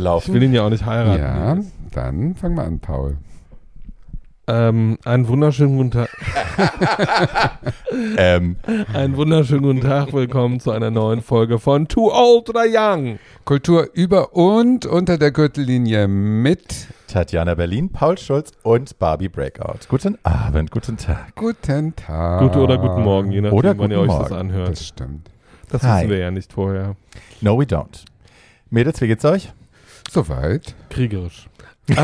wir laufen. Ich will ihn ja auch nicht heiraten. Ja, dann fang mal an, Paul. Ähm, einen wunderschönen guten Tag. ähm, einen wunderschönen guten Tag. Willkommen zu einer neuen Folge von Too Old or Young. Kultur über und unter der Gürtellinie mit Tatjana Berlin, Paul Schulz und Barbie Breakout. Guten Abend, guten Tag. Guten Tag. Gute oder guten Morgen, je nachdem, Oder wann ihr euch das Morgen. anhört. Das stimmt. Das Hi. wissen wir ja nicht vorher. No, we don't. Mädels, wie geht's euch? Soweit. Kriegerisch.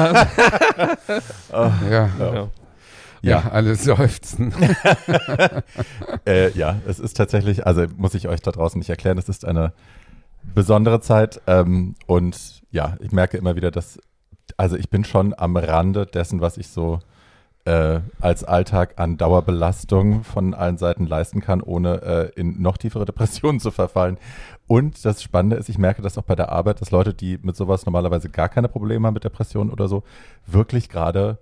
Ah, Ja. ja. Ja, alle seufzen. Äh, ja, es ist tatsächlich, also muss ich euch da draußen nicht erklären, es ist eine besondere Zeit ähm, und ja, ich merke immer wieder, dass, also ich bin schon am Rande dessen, was ich so äh, als Alltag an Dauerbelastung von allen Seiten leisten kann, ohne äh, in noch tiefere Depressionen zu verfallen. Und das Spannende ist, ich merke das auch bei der Arbeit, dass Leute, die mit sowas normalerweise gar keine Probleme haben mit Depressionen oder so, wirklich gerade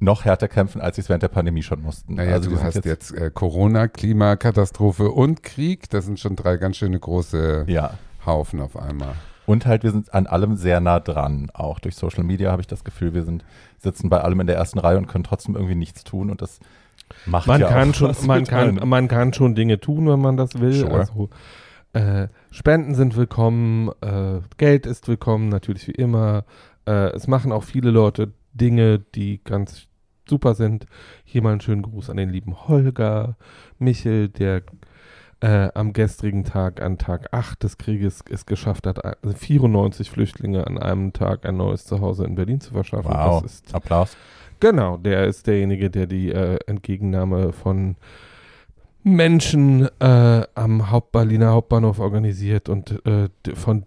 noch härter kämpfen, als sie es während der Pandemie schon mussten. Naja, also du hast jetzt, äh, Corona, Klimakatastrophe und Krieg. Das sind schon drei ganz schöne große ja, Haufen auf einmal. Und halt, wir sind an allem sehr nah dran. Auch durch Social Media habe ich das Gefühl, wir sind, sitzen bei allem in der ersten Reihe und können trotzdem irgendwie nichts tun. Und das macht Man, ja kann auch schon, was man, mit kann, einem. man kann schon Dinge tun, wenn man das will. Sure. Also, äh, Spenden sind willkommen, äh, Geld ist willkommen, natürlich wie immer. Äh, es machen auch viele Leute Dinge, die ganz super sind. Hier mal einen schönen Gruß an den lieben Holger Michel, der äh, am gestrigen Tag, an Tag 8 des Krieges, es geschafft hat, also 94 Flüchtlinge an einem Tag ein neues Zuhause in Berlin zu verschaffen. Wow, Applaus. Genau, der ist derjenige, der die äh, Entgegennahme von Menschen äh, am Haupt Berliner Hauptbahnhof organisiert und äh, von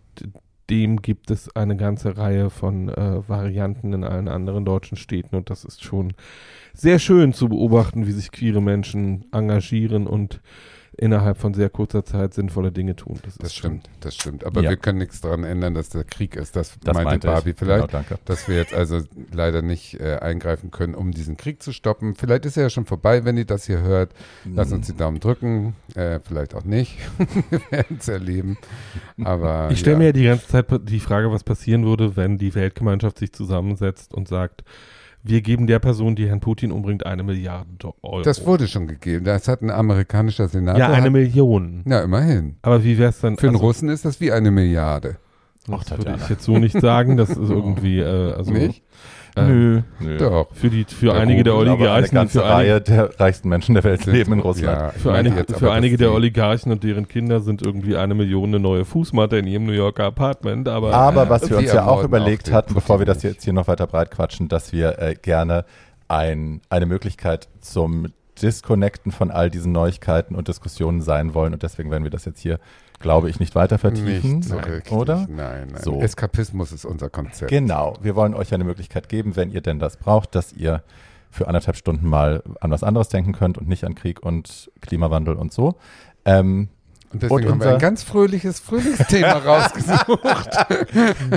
dem gibt es eine ganze Reihe von äh, Varianten in allen anderen deutschen Städten und das ist schon sehr schön zu beobachten, wie sich queere Menschen engagieren und innerhalb von sehr kurzer Zeit sinnvolle Dinge tun. Das, Das ist schon- stimmt, das stimmt. Aber Ja. wir können nichts daran ändern, dass der Krieg ist. Das, Das meinte meinte Barbie ich. vielleicht. Genau, danke. Dass wir jetzt also leider nicht äh, eingreifen können, um diesen Krieg zu stoppen. Vielleicht ist er ja schon vorbei, wenn ihr das hier hört. Lasst uns die Daumen drücken. Äh, vielleicht auch nicht. wir werden es erleben. Aber Ich stelle ja. mir ja die ganze Zeit die Frage, was passieren würde, wenn die Weltgemeinschaft sich zusammensetzt und sagt, wir geben der Person, die Herrn Putin umbringt, eine Milliarde Euro. Das wurde schon gegeben. Das hat ein amerikanischer Senator. ja eine hat, Million. Ja, immerhin. Aber wie wäre es dann? Für einen also, Russen ist das wie eine Milliarde. Ach, Das würde ich jetzt so nicht sagen. Das ist irgendwie, äh, also Nicht? Äh, Nö. Nö. Doch. für die für Ja, einige gut, der glaube, eine Oligarchen, ganze für, Reihe der reichsten Menschen der Welt leben in Russland. Ja, für, einige, jetzt für einige der Oligarchen und deren Kinder sind irgendwie eine Million eine neue Fußmatte in ihrem New Yorker Apartment. Aber Aber was Und wir uns ja auch überlegt auch hatten, bevor wir das jetzt hier noch weiter breit quatschen, dass wir äh, gerne ein, eine Möglichkeit zum Disconnecten von all diesen Neuigkeiten und Diskussionen sein wollen. Und deswegen werden wir das jetzt hier, glaube ich, nicht weiter vertiefen. Nicht so oder? Nein, nein. So. Eskapismus ist unser Konzept. Genau. Wir wollen euch eine Möglichkeit geben, wenn ihr denn das braucht, dass ihr für anderthalb Stunden mal an was anderes denken könnt und nicht an Krieg und Klimawandel und so. Ähm, Und deswegen Und haben wir unser- ein ganz fröhliches Frühlingsthema rausgesucht.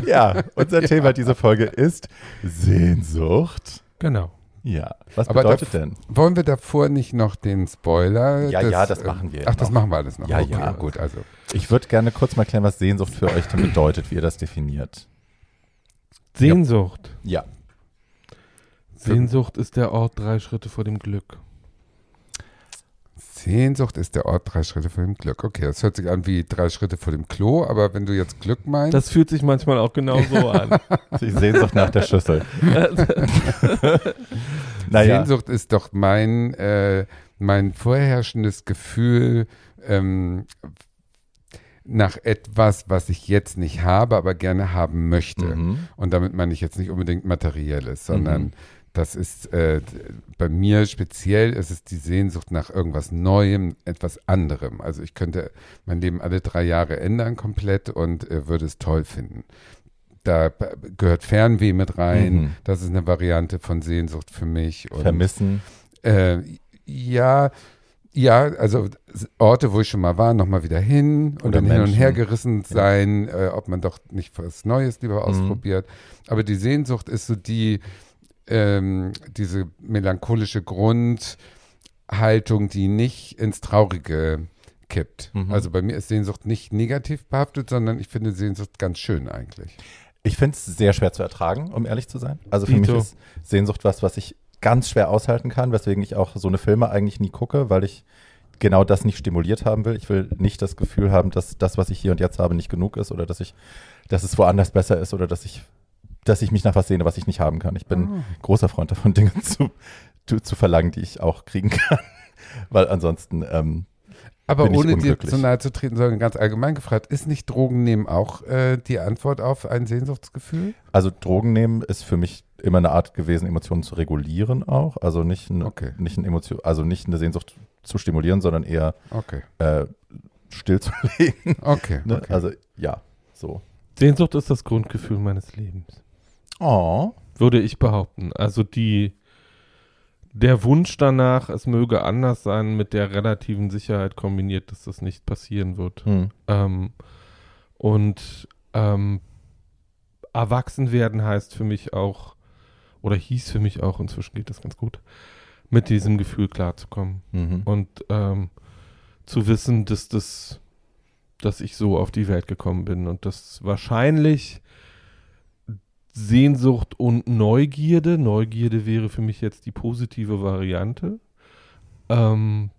ja, unser Thema dieser Folge ist Sehnsucht. genau. Ja, was Aber bedeutet da- denn? Wollen wir davor nicht noch den Spoiler? Ja, des, ja, das äh, machen wir Ach, das noch. machen wir alles noch. Ja, okay, ja. gut, also. Ich würde gerne kurz mal klären, was Sehnsucht für euch denn bedeutet, wie ihr das definiert. Sehnsucht. Ja. Sehnsucht ist der Ort drei Schritte vor dem Glück. Sehnsucht ist der Ort drei Schritte vor dem Glück. Okay, das hört sich an wie drei Schritte vor dem Klo, aber wenn du jetzt Glück meinst, Das fühlt sich manchmal auch genau so an. Die Sehnsucht nach der Schüssel. naja, Sehnsucht ist doch mein, äh, mein vorherrschendes Gefühl ähm, nach etwas, was ich jetzt nicht habe, aber gerne haben möchte. Mhm. Und damit meine ich jetzt nicht unbedingt materielles, sondern Mhm. Das ist äh, bei mir speziell, ist es die Sehnsucht nach irgendwas Neuem, etwas anderem. Also ich könnte mein Leben alle drei Jahre ändern komplett und äh, würde es toll finden. Da gehört Fernweh mit rein. Mhm. Das ist eine Variante von Sehnsucht für mich. Und, vermissen. äh, ja, ja, also Orte, wo ich schon mal war, nochmal wieder hin und Oder dann hin und Menschen. her gerissen sein, äh, ob man doch nicht was Neues lieber ausprobiert. Aber die Sehnsucht ist so die, ähm, diese melancholische Grundhaltung, die nicht ins Traurige kippt. Mhm. Also bei mir ist Sehnsucht nicht negativ behaftet, sondern ich finde Sehnsucht ganz schön eigentlich. Ich finde es sehr schwer zu ertragen, um ehrlich zu sein. Also für Dito. mich ist Sehnsucht was, was ich ganz schwer aushalten kann, weswegen ich auch so eine Filme eigentlich nie gucke, weil ich genau das nicht stimuliert haben will. Ich will nicht das Gefühl haben, dass das, was ich hier und jetzt habe, nicht genug ist oder dass ich, dass es woanders besser ist oder dass ich, dass ich mich nach was sehne, was ich nicht haben kann. Ich bin großer Freund davon, Dinge zu, zu, zu verlangen, die ich auch kriegen kann. Weil ansonsten, ähm, Aber bin ich ohne dir zu nahe zu treten, sondern ganz allgemein gefragt, ist nicht Drogen nehmen auch äh, die Antwort auf ein Sehnsuchtsgefühl? also Drogen nehmen ist für mich immer eine Art gewesen, Emotionen zu regulieren auch. Also nicht, ein, Okay. nicht ein Emotion, also nicht eine Sehnsucht zu stimulieren, sondern eher Okay, äh, stillzulegen. okay, Ne? okay. Also ja, so. Sehnsucht ist das Grundgefühl meines Lebens. Oh. Würde ich behaupten. Also die, der Wunsch danach, es möge anders sein, mit der relativen Sicherheit kombiniert, dass das nicht passieren wird. Hm. Ähm, und ähm, erwachsen werden heißt für mich auch, oder hieß für mich auch, inzwischen geht das ganz gut, mit diesem Gefühl klarzukommen. Mhm. Und ähm, zu wissen, dass das, dass ich so auf die Welt gekommen bin und dass wahrscheinlich Sehnsucht und Neugierde, Neugierde wäre für mich jetzt die positive Variante, ähm,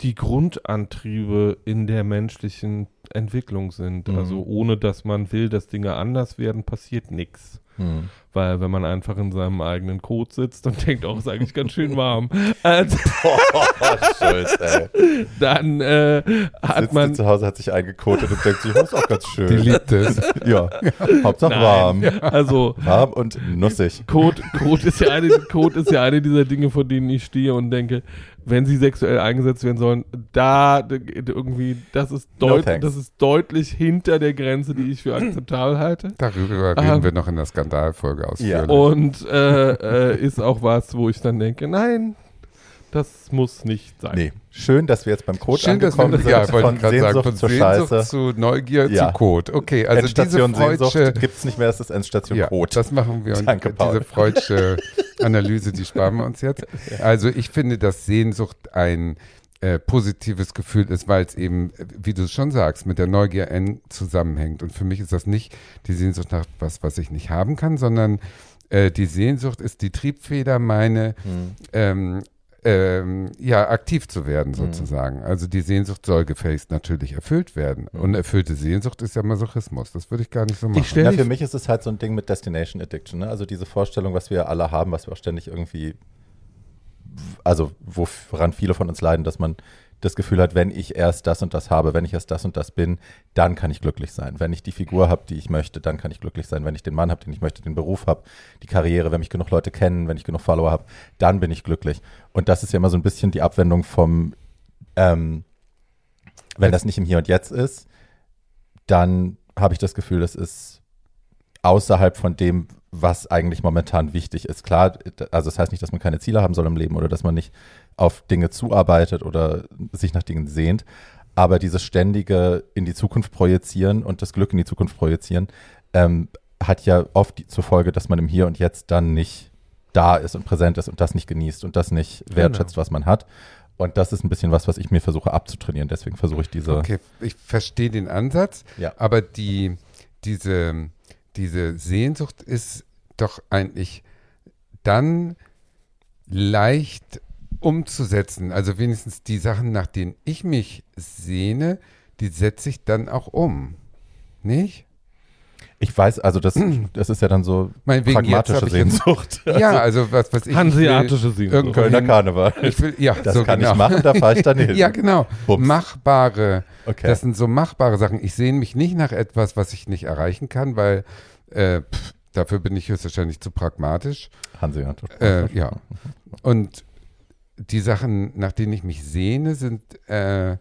die Grundantriebe in der menschlichen Entwicklung sind. Mhm. Also ohne dass man will, dass Dinge anders werden, passiert nichts. Hm. Weil wenn man einfach in seinem eigenen Kot sitzt und denkt, oh, ist eigentlich ganz schön warm, äh, Boah, Schulz, ey. dann äh, hat Sitzt man zu Hause, hat sich eingekotet und denkt sich, das ist auch ganz Die schön. liebt es. Ja, Hauptsache Nein. warm. also Warm und nussig. Code, Code, ist ja eine, Code ist ja eine dieser Dinge, vor denen ich stehe und denke, wenn sie sexuell eingesetzt werden sollen, da irgendwie, das ist, No deut thanks. das ist deutlich hinter der Grenze, die ich für akzeptabel halte. Darüber reden Ähm, wir noch in der Skandalfolge ausführlich. Und äh, äh, ist auch was, wo ich dann denke, nein, das muss nicht sein. Nee, schön, dass wir jetzt beim Code Schön, dass angekommen wir, ja, sind. wollte von Sehnsucht sagen, von zur Sehnsucht Scheiße. zu Neugier Ja. zu Code. Okay, also diese Endstation Sehnsucht freudsche, gibt es nicht mehr, es ist Endstation ja, Code. das machen wir und Danke, Paul. diese freudsche Analyse, die sparen wir uns jetzt. Also ich finde, dass Sehnsucht ein äh, positives Gefühl ist, weil es eben, wie du es schon sagst, mit der Neugier eng zusammenhängt. Und für mich ist das nicht die Sehnsucht nach was, was ich nicht haben kann, sondern äh, die Sehnsucht ist die Triebfeder, meine Hm. ähm, ähm, ja, aktiv zu Mhm. werden sozusagen. Also die Sehnsucht soll gefälligst natürlich erfüllt werden. Mhm. Unerfüllte Sehnsucht ist ja Masochismus. Das würde ich gar nicht so machen. Ja, für mich ist es halt so ein Ding mit Destination Addiction. Ne? Also diese Vorstellung, was wir alle haben, was wir auch ständig irgendwie, also woran viele von uns leiden, dass man das Gefühl hat, wenn ich erst das und das habe, wenn ich erst das und das bin, dann kann ich glücklich sein. Wenn ich die Figur habe, die ich möchte, dann kann ich glücklich sein. Wenn ich den Mann habe, den ich möchte, den Beruf habe, die Karriere, wenn mich genug Leute kennen, wenn ich genug Follower habe, dann bin ich glücklich. Und das ist ja immer so ein bisschen die Abwendung vom, ähm, wenn das nicht im Hier und Jetzt ist, dann habe ich das Gefühl, das ist außerhalb von dem, was eigentlich momentan wichtig ist. Klar, also das heißt nicht, dass man keine Ziele haben soll im Leben oder dass man nicht auf Dinge zuarbeitet oder sich nach Dingen sehnt, aber dieses ständige in die Zukunft projizieren und das Glück in die Zukunft projizieren ähm, hat ja oft die, zur Folge, dass man im Hier und Jetzt dann nicht da ist und präsent ist und das nicht genießt und das nicht wertschätzt, was man hat. Und das ist ein bisschen was, was ich mir versuche abzutrainieren. Deswegen versuche ich diese. Okay, ich verstehe den Ansatz, Ja. aber die, diese, diese Sehnsucht ist doch eigentlich dann leicht umzusetzen. Also wenigstens die Sachen, nach denen ich mich sehne, die setze ich dann auch um. Nicht? Ich weiß, also das, das ist ja dann so Meinetwegen, pragmatische ich jetzt- Sehnsucht. Ja, also was, was ich. Hanseatische Sehnsucht. irgendwo Kölner Karneval. Ich will, ja, Das so kann genau. ich machen, da fahre ich dann hin. Ja, genau. Bums. Machbare. Okay. Das sind so machbare Sachen. Ich sehne mich nicht nach etwas, was ich nicht erreichen kann, weil äh, pff, dafür bin ich höchstwahrscheinlich zu pragmatisch. Hanseatic. Äh, ja. Und die Sachen, nach denen ich mich sehne, sind, äh,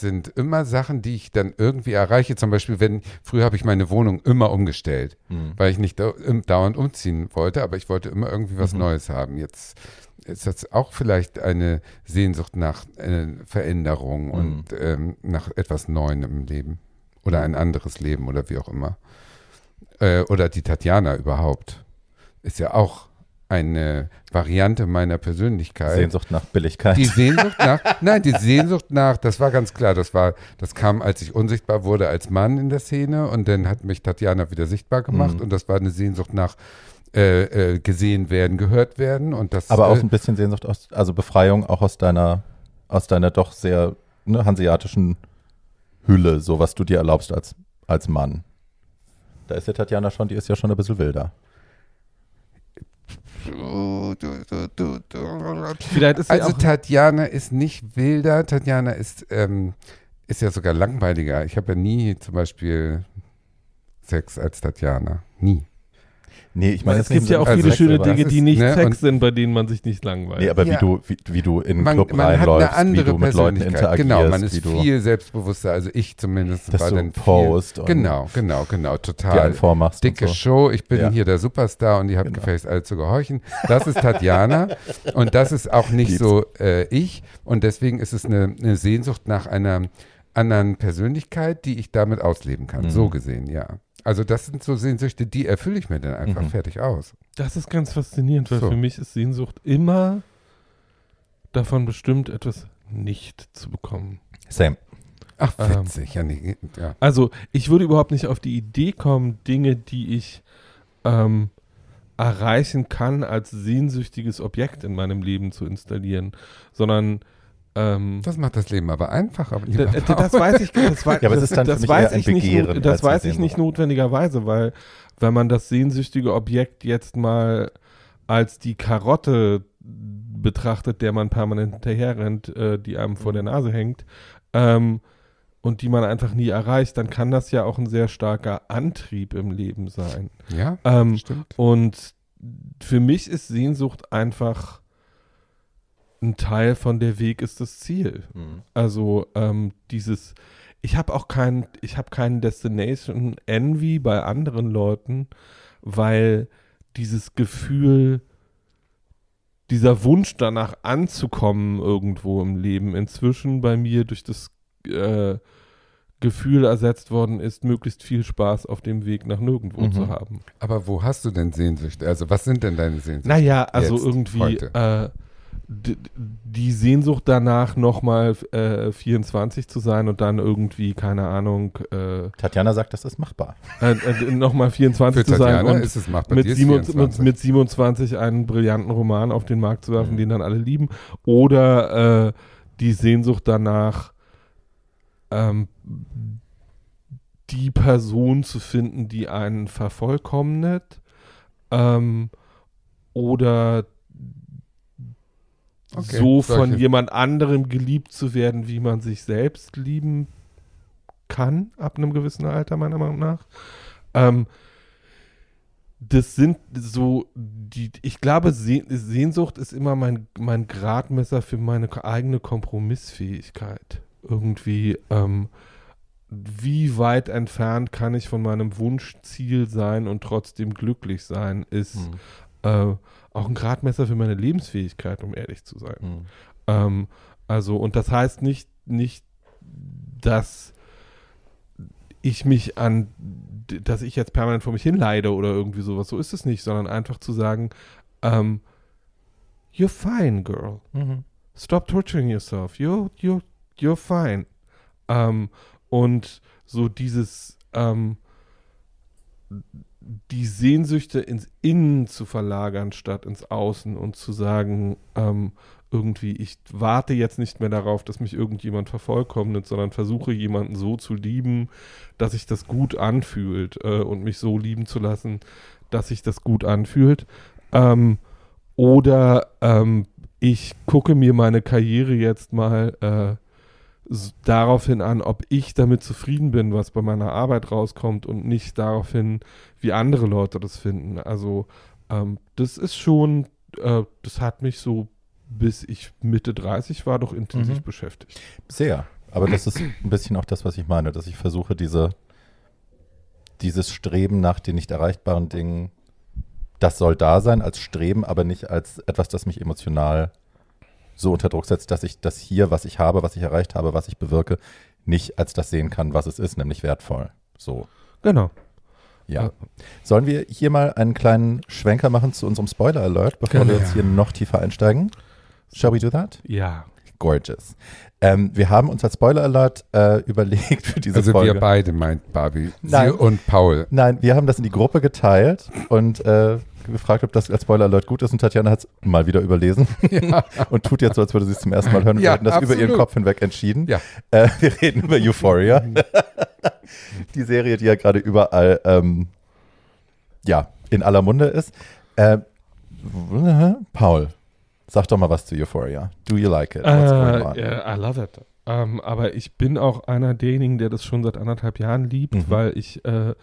sind immer Sachen, die ich dann irgendwie erreiche. Zum Beispiel, wenn, früher habe ich meine Wohnung immer umgestellt, Hm. weil ich nicht im- dauernd umziehen wollte, aber ich wollte immer irgendwie was Mhm. Neues haben. Jetzt ist das auch vielleicht eine Sehnsucht nach äh, Veränderung und ähm, nach etwas Neuem im Leben. Oder ein anderes Leben oder wie auch immer. Äh, oder die Tatjana überhaupt. Ist ja auch eine Variante meiner Persönlichkeit. Sehnsucht nach Billigkeit. Die Sehnsucht nach, nein, die Sehnsucht nach, das war ganz klar, das war, das kam, als ich unsichtbar wurde als Mann in der Szene und dann hat mich Tatjana wieder sichtbar gemacht Mhm. und das war eine Sehnsucht nach äh, äh, gesehen werden, gehört werden und das. Aber auch äh, ein bisschen Sehnsucht aus, also Befreiung auch aus deiner, aus deiner doch sehr ne, hanseatischen Hülle, so was du dir erlaubst als, als Mann. Da ist ja Tatjana schon, die ist ja schon ein bisschen wilder. Vielleicht ist Also Tatjana ist nicht wilder, Tatjana ist, ähm, ist ja sogar langweiliger. Ich habe ja nie zum Beispiel Sex als Tatjana. Nie. Nee, ich meine, es gibt ja auch also viele Sex, schöne aber Dinge, die nicht ne, Sex sind, bei denen man sich nicht langweilt. Nee, aber Ja. wie du, wie, wie du in Man, Club man hat eine reinläufst, wie andere du mit Leuten Persönlichkeit. interagierst, Genau, man ist wie du viel selbstbewusster. Also ich zumindest dass war du dann viel, post Genau, genau, genau, total. vormachst. Dicke und so. Show, ich bin Ja. hier der Superstar und ihr habt Genau. gefälligst alle zu gehorchen. Das ist Tatjana und das ist auch nicht Lieb's. so äh, ich und deswegen ist es eine, eine Sehnsucht nach einer anderen Persönlichkeit, die ich damit ausleben kann. Mhm. So gesehen, ja. Also das sind so Sehnsüchte, die erfülle ich mir dann einfach Mhm. fertig aus. Das ist ganz faszinierend, weil So. für mich ist Sehnsucht immer davon bestimmt, etwas nicht zu bekommen. Same. Ach, Ähm. witzig. Ja, nee, ja. Also ich würde überhaupt nicht auf die Idee kommen, Dinge, die ich ähm, erreichen kann, als sehnsüchtiges Objekt in meinem Leben zu installieren, sondern ähm, Das macht das Leben aber einfacher. Da- lieber da- Paul. das weiß ich, das, Ja, aber das, ist dann das weiß ich nicht, Begehren das weiß ich nicht notwendigerweise, weil wenn man das sehnsüchtige Objekt jetzt mal als die Karotte betrachtet, der man permanent hinterherrennt, äh, die einem vor der Mhm. Nase hängt, ähm, und die man einfach nie erreicht, dann kann das ja auch ein sehr starker Antrieb im Leben sein. ja, Ähm, stimmt. und für mich ist Sehnsucht einfach ein Teil von der Weg ist das Ziel. Mhm. Also ähm, dieses, ich habe auch keinen, ich habe keinen Destination Envy bei anderen Leuten, weil dieses Gefühl, dieser Wunsch danach anzukommen irgendwo im Leben inzwischen bei mir durch das äh, Gefühl ersetzt worden ist, möglichst viel Spaß auf dem Weg nach nirgendwo Mhm. zu haben. Aber wo hast du denn Sehnsüchte? Also was sind denn deine Sehnsüchte? Naja, also irgendwie äh, die Sehnsucht danach nochmal äh, 24 zu sein und dann irgendwie, keine Ahnung, äh, Tatjana sagt, das ist machbar. äh, äh, nochmal 24 Für zu sein Tatjana und ist es machbar. mit, Die ist 27, mit, 24. mit 27 einen brillanten Roman auf den Markt zu werfen, Mhm. den dann alle lieben. Oder äh, die Sehnsucht danach, ähm, die Person zu finden, die einen vervollkommnet. Ähm, oder Okay, so von solche- jemand anderem geliebt zu werden, wie man sich selbst lieben kann, ab einem gewissen Alter, meiner Meinung nach. Ähm, das sind so die, ich glaube, Seh Sehnsucht ist immer mein, mein Gradmesser für meine eigene Kompromissfähigkeit. Irgendwie, ähm, wie weit entfernt kann ich von meinem Wunschziel sein und trotzdem glücklich sein, ist Mhm. äh, auch ein Gradmesser für meine Lebensfähigkeit, um ehrlich zu sein. Mhm. Ähm, also, und das heißt nicht, nicht, dass ich mich an, dass ich jetzt permanent vor mich hinleide oder irgendwie sowas. So ist es nicht, sondern einfach zu sagen, ähm, you're fine, girl. Mhm. Stop torturing yourself. You're, you're, you're fine. Ähm, und so dieses, ähm, die Sehnsüchte ins Innen zu verlagern, statt ins Außen und zu sagen, ähm, irgendwie, ich warte jetzt nicht mehr darauf, dass mich irgendjemand vervollkommnet, sondern versuche jemanden so zu lieben, dass sich das gut anfühlt äh, und mich so lieben zu lassen, dass sich das gut anfühlt. Ähm, oder ähm, ich gucke mir meine Karriere jetzt mal äh, daraufhin an, ob ich damit zufrieden bin, was bei meiner Arbeit rauskommt und nicht daraufhin, wie andere Leute das finden. Also ähm, das ist schon, äh, das hat mich so, bis ich Mitte 30 war, doch intensiv Mhm. beschäftigt. Sehr. Aber das ist ein bisschen auch das, was ich meine, dass ich versuche, diese, dieses Streben nach den nicht erreichbaren Dingen, das soll da sein als Streben, aber nicht als etwas, das mich emotional so unter Druck setzt, dass ich das hier, was ich habe, was ich erreicht habe, was ich bewirke, nicht als das sehen kann, was es ist, nämlich wertvoll. So. Genau. Ja. Sollen wir hier mal einen kleinen Schwenker machen zu unserem Spoiler-Alert, bevor Genau. wir jetzt hier noch tiefer einsteigen? Shall we do that? Ja. Gorgeous. Ähm, wir haben uns als Spoiler-Alert äh, überlegt für diese Also Folge. wir beide, meint Barbie. Nein. Sie und Paul. Nein, wir haben das in die Gruppe geteilt und äh, gefragt, ob das als Spoiler-Alert gut ist. Und Tatjana hat es mal wieder überlesen und tut jetzt so, als würde sie es zum ersten Mal hören. Und Ja, wir hätten das über ihren absolut. Kopf hinweg entschieden. Ja. Äh, wir reden über Euphoria. die Serie, die ja gerade überall ähm, ja, in aller Munde ist. Äh, Paul, sag doch mal was zu Euphoria. Do you like it? What's going on? Äh, yeah, I love it. Ähm, aber ich bin auch einer derjenigen, der das schon seit anderthalb Jahren liebt, Mhm. weil ich äh,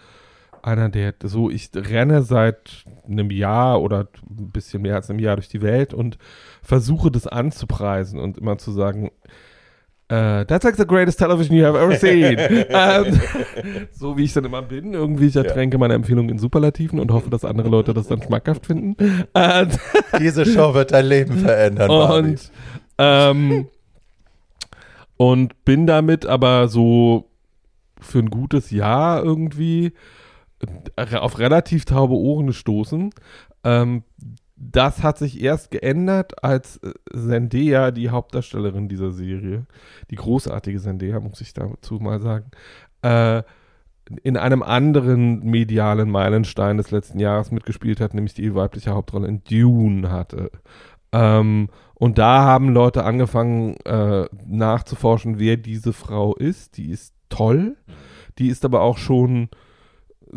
einer der, so ich renne seit einem Jahr oder ein bisschen mehr als einem Jahr durch die Welt und versuche das anzupreisen und immer zu sagen, äh, that's like the greatest television you have ever seen. ähm, so wie ich dann immer bin, irgendwie, ich ertränke meine Empfehlung in Superlativen und hoffe, dass andere Leute das dann schmackhaft finden. Diese Show wird dein Leben verändern, und, ähm, und bin damit aber so für ein gutes Jahr irgendwie auf relativ taube Ohren gestoßen. Ähm, das hat sich erst geändert, als äh, Zendaya, die Hauptdarstellerin dieser Serie, die großartige Zendaya, muss ich dazu mal sagen, äh, in einem anderen medialen Meilenstein des letzten Jahres mitgespielt hat, nämlich die weibliche Hauptrolle in Dune hatte. Ähm, und da haben Leute angefangen äh, nachzuforschen, wer diese Frau ist. Die ist toll. Die ist aber auch schon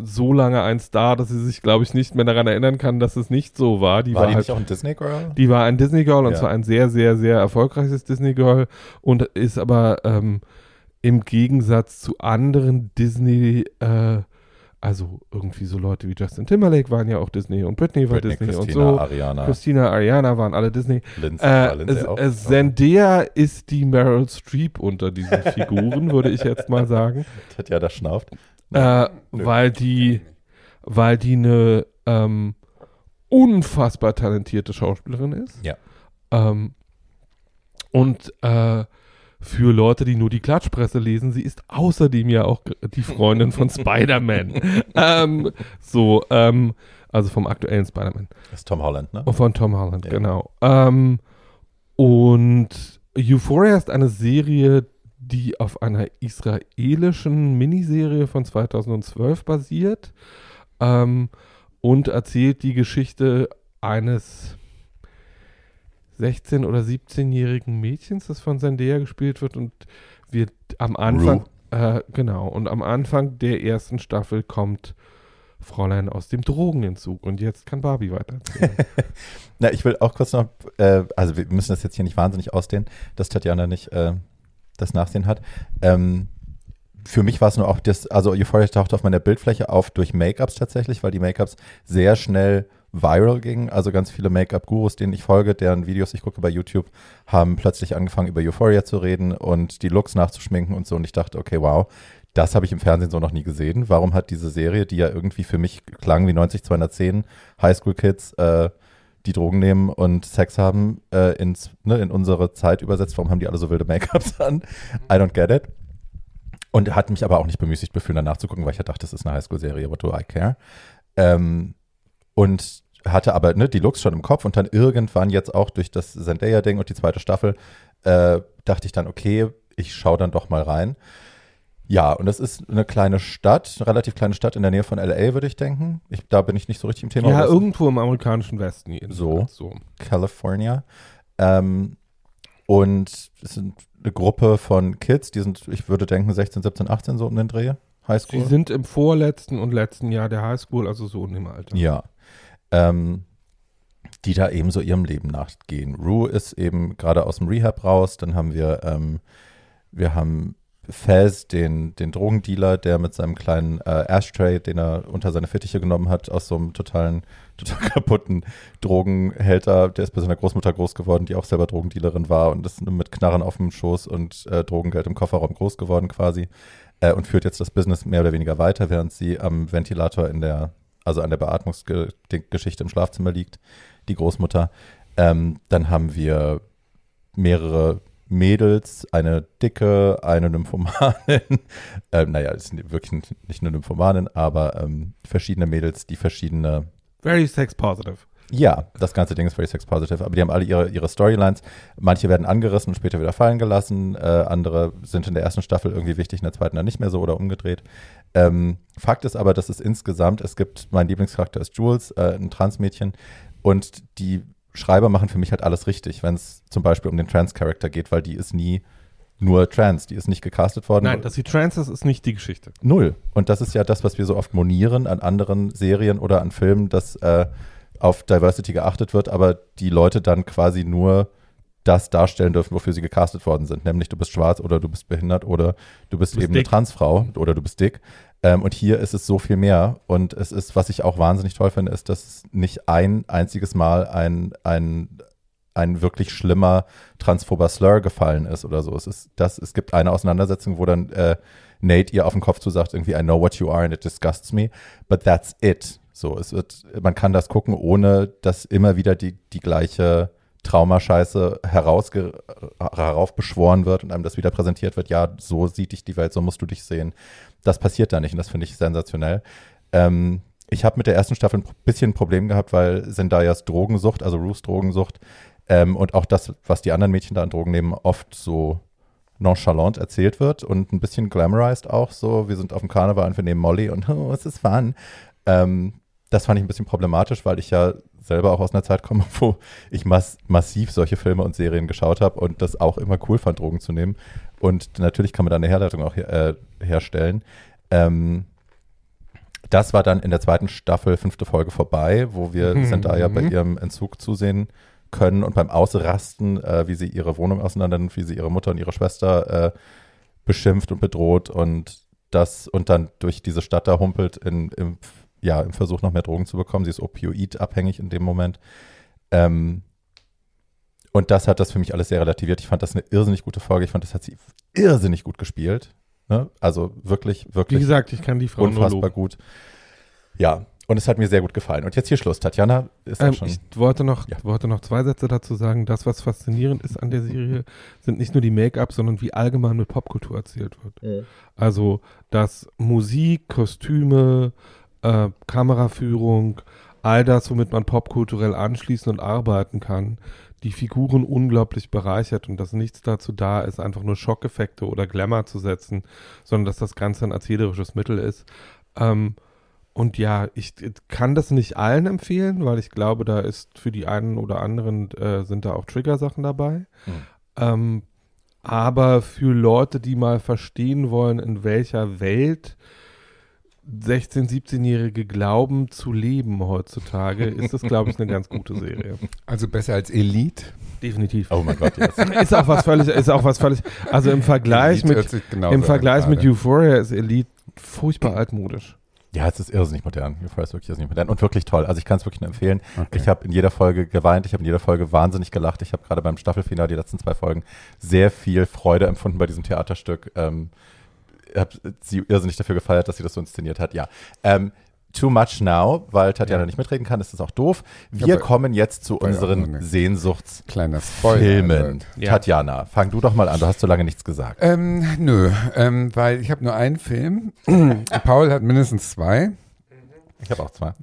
so lange ein Star, dass sie sich, glaube ich, nicht mehr daran erinnern kann, dass es nicht so war. Die War war, die halt, nicht auch ein Disney-Girl? die war ein Disney Girl und Ja. zwar ein sehr, sehr, sehr erfolgreiches Disney Girl und ist aber ähm, im Gegensatz zu anderen Disney, äh, also irgendwie so Leute wie Justin Timberlake waren ja auch Disney und Britney war Britney, Disney und Christina, so. Ariana, Christina, Ariana waren alle Disney. Lindsay, Äh, Lindsay auch? äh, Zendaya ist die Meryl Streep unter diesen Figuren, würde ich jetzt mal sagen. Tatjana schnauft. Äh, weil die, weil die eine ähm, unfassbar talentierte Schauspielerin ist. Ja. Ähm, und äh, für Leute, die nur die Klatschpresse lesen, sie ist außerdem ja auch die Freundin von Spider-Man. ähm, so, ähm, also vom aktuellen Spider-Man. Das ist Tom Holland, ne? Von Tom Holland, Ja. genau. Ähm, und Euphoria ist eine Serie, die auf einer israelischen Miniserie von 2012 basiert ähm, und erzählt die Geschichte eines 16- oder 17-jährigen Mädchens, das von Zendaya gespielt wird und wird am Anfang, äh, genau, und am Anfang der ersten Staffel kommt Fräulein aus dem Drogenentzug und jetzt kann Barbie weitererzählen. Na, ich will auch kurz noch, äh, also wir müssen das jetzt hier nicht wahnsinnig ausdehnen, dass Tatjana nicht äh, das Nachsehen hat. Ähm, für mich war es nur auch das, also Euphoria tauchte auf meiner Bildfläche auf durch Make-ups tatsächlich, weil die Make-ups sehr schnell viral gingen. Also ganz viele Make-up-Gurus, denen ich folge, deren Videos ich gucke bei YouTube, haben plötzlich angefangen über Euphoria zu reden und die Looks nachzuschminken und so. Und ich dachte, okay, wow, das habe ich im Fernsehen so noch nie gesehen. Warum hat diese Serie, die ja irgendwie für mich klang wie 90 210 Highschool-Kids, äh, die Drogen nehmen und Sex haben, äh, ins, ne, in unsere Zeit übersetzt. Warum haben die alle so wilde Make-ups an? I don't get it. Und hat mich aber auch nicht bemüßigt befühlen, danach zu gucken, weil ich ja dachte, das ist eine Highschool-Serie, what do I care? Ähm, und hatte aber ne, die Looks schon im Kopf und dann irgendwann jetzt auch durch das Zendaya-Ding und die zweite Staffel äh, dachte ich dann, okay, ich schaue dann doch mal rein. Ja, und das ist eine kleine Stadt, eine relativ kleine Stadt in der Nähe von LA, würde ich denken. Ich, da bin ich nicht so richtig im Thema. ja, irgendwo im amerikanischen Westen. jedenfalls. So. so. California. Ähm, und es sind eine Gruppe von Kids, die sind, ich würde denken, 16, 17, 18 so um den Dreh. Sie Highschool. sind im vorletzten und letzten Jahr der Highschool, also so in dem Alter. Ja. Ähm, die da eben so ihrem Leben nachgehen. Rue ist eben gerade aus dem Rehab raus. Dann haben wir, ähm, wir haben Faz, den, den Drogendealer, der mit seinem kleinen äh, Ashtray, den er unter seine Fittiche genommen hat, aus so einem totalen, total kaputten Drogenhälter, der ist bei seiner Großmutter groß geworden, die auch selber Drogendealerin war und ist mit Knarren auf dem Schoß und äh, Drogengeld im Kofferraum groß geworden quasi äh, und führt jetzt das Business mehr oder weniger weiter, während sie am Ventilator in der, also an der Beatmungsgeschichte im Schlafzimmer liegt, die Großmutter. Ähm, dann haben wir mehrere Mädels, eine dicke, eine Nymphomanin, äh, naja, ist wirklich nicht eine Nymphomanin, aber ähm, verschiedene Mädels, die verschiedene. Very sex positive. Ja, das ganze Ding ist very sex positive, aber die haben alle ihre, ihre Storylines. Manche werden angerissen und später wieder fallen gelassen, äh, andere sind in der ersten Staffel irgendwie wichtig, in der zweiten dann nicht mehr so oder umgedreht. Ähm, Fakt ist aber, dass es insgesamt, es gibt, mein Lieblingscharakter ist Jules, äh, ein Transmädchen, und die Schreiber machen für mich halt alles richtig, wenn es zum Beispiel um den Trans-Charakter geht, weil die ist nie nur trans, die ist nicht gecastet worden. Nein, dass sie trans ist, ist nicht die Geschichte. Null. Und das ist ja das, was wir so oft monieren an anderen Serien oder an Filmen, dass äh, auf Diversity geachtet wird, aber die Leute dann quasi nur das darstellen dürfen, wofür sie gecastet worden sind. Nämlich du bist schwarz oder du bist behindert oder du bist, du bist eben dick. eine Transfrau oder du bist dick. Ähm, und hier ist es so viel mehr. Und es ist, was ich auch wahnsinnig toll finde, ist, dass nicht ein einziges Mal ein, ein, ein wirklich schlimmer transphober Slur gefallen ist oder so. Es ist das, es gibt eine Auseinandersetzung, wo dann äh, Nate ihr auf den Kopf zusagt, irgendwie, I know what you are and it disgusts me, but that's it. So, es wird, man kann das gucken, ohne dass immer wieder die, die gleiche Traumascheiße herausge heraufbeschworen wird und einem das wieder präsentiert wird. Ja, so sieht dich die Welt, so musst du dich sehen. Das passiert da nicht und das finde ich sensationell. Ähm, ich habe mit der ersten Staffel ein bisschen ein Problem gehabt, weil Zendayas Drogensucht, also Ruths Drogensucht ähm, und auch das, was die anderen Mädchen da an Drogen nehmen, oft so nonchalant erzählt wird und ein bisschen glamorized auch so. Wir sind auf dem Karneval und wir nehmen Molly und oh, es ist fun. Ähm, das fand ich ein bisschen problematisch, weil ich ja selber auch aus einer Zeit komme, wo ich mass massiv solche Filme und Serien geschaut habe und das auch immer cool fand, Drogen zu nehmen. Und natürlich kann man da eine Herleitung auch her äh, herstellen. Ähm, das war dann in der zweiten Staffel, fünfte Folge vorbei, wo wir mhm. Zendaya bei ihrem Entzug zusehen können und beim Ausrasten, äh, wie sie ihre Wohnung auseinander nimmt, wie sie ihre Mutter und ihre Schwester äh, beschimpft und bedroht und das und dann durch diese Stadt da humpelt in, im ja, im Versuch, noch mehr Drogen zu bekommen. Sie ist opioidabhängig in dem Moment. Ähm, und das hat das für mich alles sehr relativiert. Ich fand das eine irrsinnig gute Folge. Ich fand, das hat sie irrsinnig gut gespielt. Ne? Also wirklich, wirklich. Wie gesagt, ich kann die Frau unfassbar gut. Ja, und es hat mir sehr gut gefallen. Und jetzt hier Schluss. Tatjana ist ähm, schon. Ich wollte noch, ja. wollte noch zwei Sätze dazu sagen. Das, was faszinierend ist an der Serie, sind nicht nur die Make-up, sondern wie allgemein mit Popkultur erzählt wird. Mhm. Also, dass Musik, Kostüme, äh, Kameraführung, all das, womit man popkulturell anschließen und arbeiten kann, die Figuren unglaublich bereichert und dass nichts dazu da ist, einfach nur Schockeffekte oder Glamour zu setzen, sondern dass das Ganze ein erzählerisches Mittel ist. Ähm, und ja, ich kann das nicht allen empfehlen, weil ich glaube, da ist für die einen oder anderen äh, sind da auch Trigger-Sachen dabei. Mhm. Ähm, aber für Leute, die mal verstehen wollen, in welcher Welt 16-, 17-Jährige glauben zu leben heutzutage, ist das, glaube ich, eine ganz gute Serie. Also besser als Elite? Definitiv. Oh mein Gott, yes. ist auch was völlig, ist auch was völlig, also im Vergleich Elite mit, genau im Vergleich mit Euphoria ist Elite furchtbar altmodisch. Ja, es ist irrsinnig modern. Euphoria ist wirklich irrsinnig modern und wirklich toll. Also ich kann es wirklich nur empfehlen. Okay. Ich habe in jeder Folge geweint, ich habe in jeder Folge wahnsinnig gelacht. Ich habe gerade beim Staffelfinale die letzten zwei Folgen sehr viel Freude empfunden bei diesem Theaterstück. Ähm, habe sie irrsinnig dafür gefeiert, dass sie das so inszeniert hat. Ja. Ähm, Too Much Now, weil Tatjana ja. nicht mitreden kann, ist das auch doof. Wir ja, kommen jetzt zu unseren Sehnsuchtsfilmen. Ja. Tatjana, fang du doch mal an, du hast so lange nichts gesagt. Ähm, nö, ähm, weil ich habe nur einen Film. Paul hat mindestens zwei. Ich habe auch zwei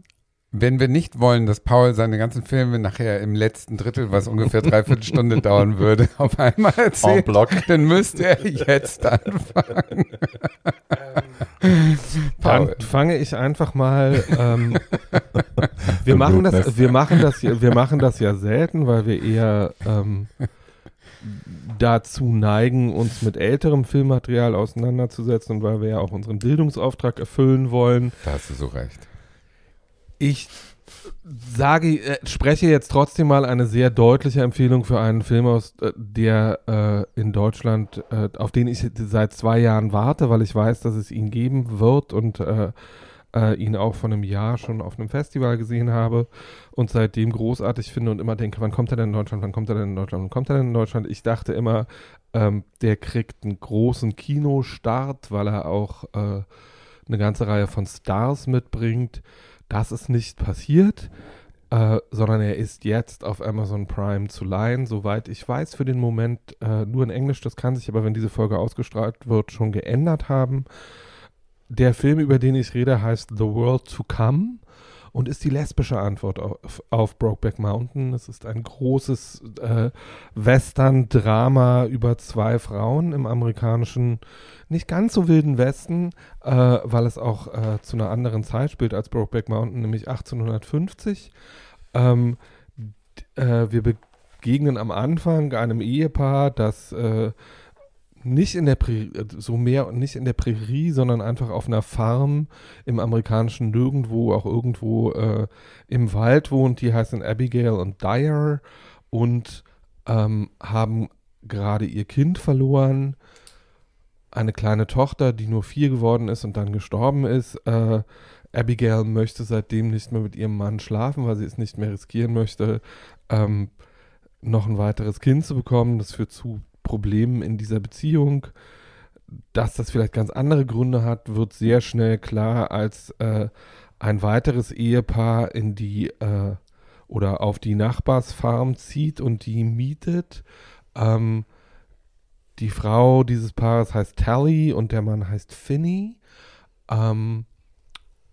wenn wir nicht wollen, dass Paul seine ganzen Filme nachher im letzten Drittel, was ungefähr dreiviertel Stunde dauern würde, auf einmal erzählt, dann müsste er jetzt anfangen. Dann fange ich einfach mal. Ähm, wir machen das, wir machen das, wir machen das ja selten, weil wir eher ähm, dazu neigen, uns mit älterem Filmmaterial auseinanderzusetzen und weil wir ja auch unseren Bildungsauftrag erfüllen wollen. Da hast du so recht. Ich sage, äh, spreche jetzt trotzdem mal eine sehr deutliche Empfehlung für einen Film aus, äh, der äh, in Deutschland, äh, auf den ich seit zwei Jahren warte, weil ich weiß, dass es ihn geben wird und ihn auch vor einem Jahr schon auf einem Festival gesehen habe und seitdem großartig finde und immer denke, wann kommt er denn in Deutschland, wann kommt er denn in Deutschland, wann kommt er denn in Deutschland? Ich dachte immer, ähm, der kriegt einen großen Kinostart, weil er auch eine ganze Reihe von Stars mitbringt. Das ist nicht passiert. äh, sondern er ist jetzt auf Amazon Prime zu leihen, soweit ich weiß, für den Moment äh, nur in Englisch. Das kann sich aber, wenn diese Folge ausgestrahlt wird, schon geändert haben. Der Film, über den ich rede, heißt The World to Come und ist die lesbische Antwort auf, auf Brokeback Mountain. Es ist ein großes äh, Western-Drama über zwei Frauen im amerikanischen, nicht ganz so wilden Westen, äh, weil es auch äh, zu einer anderen Zeit spielt als Brokeback Mountain, nämlich 1850. Ähm, äh, wir begegnen am Anfang einem Ehepaar, das äh, nicht in der Prärie, so mehr nicht in der Prärie, sondern einfach auf einer Farm im amerikanischen Nirgendwo, auch irgendwo äh, im Wald wohnt. Die heißen Abigail und Dyer und ähm, haben gerade ihr Kind verloren. Eine kleine Tochter, die nur vier geworden ist und dann gestorben ist. Äh, Abigail möchte seitdem nicht mehr mit ihrem Mann schlafen, weil sie es nicht mehr riskieren möchte, ähm, noch ein weiteres Kind zu bekommen. Das führt zu Problemen in dieser Beziehung. Dass das vielleicht ganz andere Gründe hat, wird sehr schnell klar, als äh, ein weiteres Ehepaar in die äh, oder auf die Nachbarsfarm zieht und die mietet. Ähm, die Frau dieses Paares heißt Tally und der Mann heißt Finney. Ähm,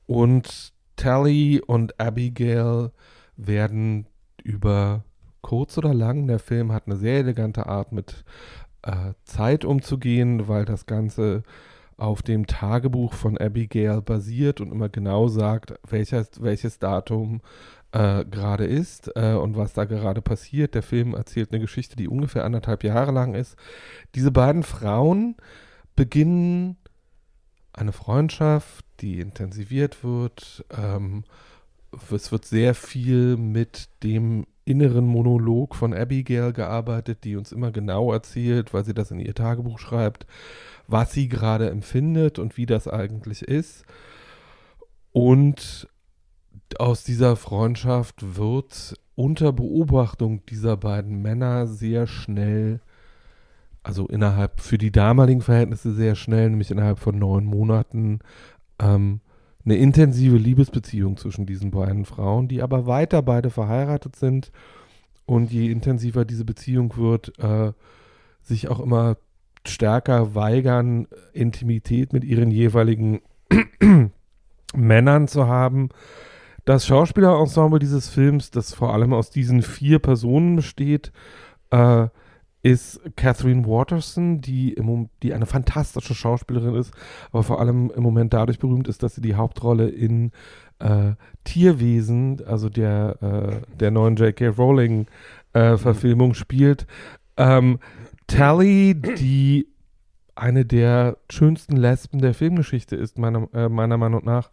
und Tally und Abigail werden über kurz oder lang. Der Film hat eine sehr elegante Art, mit äh, Zeit umzugehen, weil das Ganze auf dem Tagebuch von Abigail basiert und immer genau sagt, welches, welches Datum äh, gerade ist äh, und was da gerade passiert. Der Film erzählt eine Geschichte, die ungefähr anderthalb Jahre lang ist. Diese beiden Frauen beginnen eine Freundschaft, die intensiviert wird. Ähm, es wird sehr viel mit dem inneren Monolog von Abigail gearbeitet, die uns immer genau erzählt, weil sie das in ihr Tagebuch schreibt, was sie gerade empfindet und wie das eigentlich ist. Und aus dieser Freundschaft wird unter Beobachtung dieser beiden Männer sehr schnell, also innerhalb für die damaligen Verhältnisse sehr schnell, nämlich innerhalb von neun Monaten, ähm, eine intensive Liebesbeziehung zwischen diesen beiden Frauen, die aber weiter beide verheiratet sind. Und je intensiver diese Beziehung wird, äh, sich auch immer stärker weigern, Intimität mit ihren jeweiligen Männern zu haben. Das Schauspielerensemble dieses Films, das vor allem aus diesen vier Personen besteht, äh, ist Catherine Waterson, die, im, die eine fantastische Schauspielerin ist, aber vor allem im Moment dadurch berühmt ist, dass sie die Hauptrolle in äh, Tierwesen, also der, äh, der neuen J.K. Rowling-Verfilmung äh, spielt. Ähm, Tally, die eine der schönsten Lesben der Filmgeschichte ist, meiner, äh, meiner Meinung nach,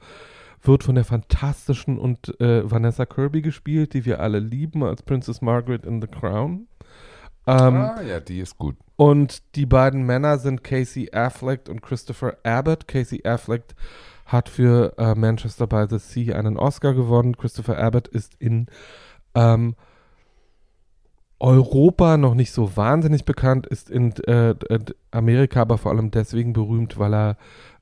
wird von der fantastischen und äh, Vanessa Kirby gespielt, die wir alle lieben als Princess Margaret in The Crown. Ähm, ah, ja, die ist gut. Und die beiden Männer sind Casey Affleck und Christopher Abbott. Casey Affleck hat für äh, Manchester by the Sea einen Oscar gewonnen. Christopher Abbott ist in ähm, Europa noch nicht so wahnsinnig bekannt, ist in äh, Amerika aber vor allem deswegen berühmt, weil er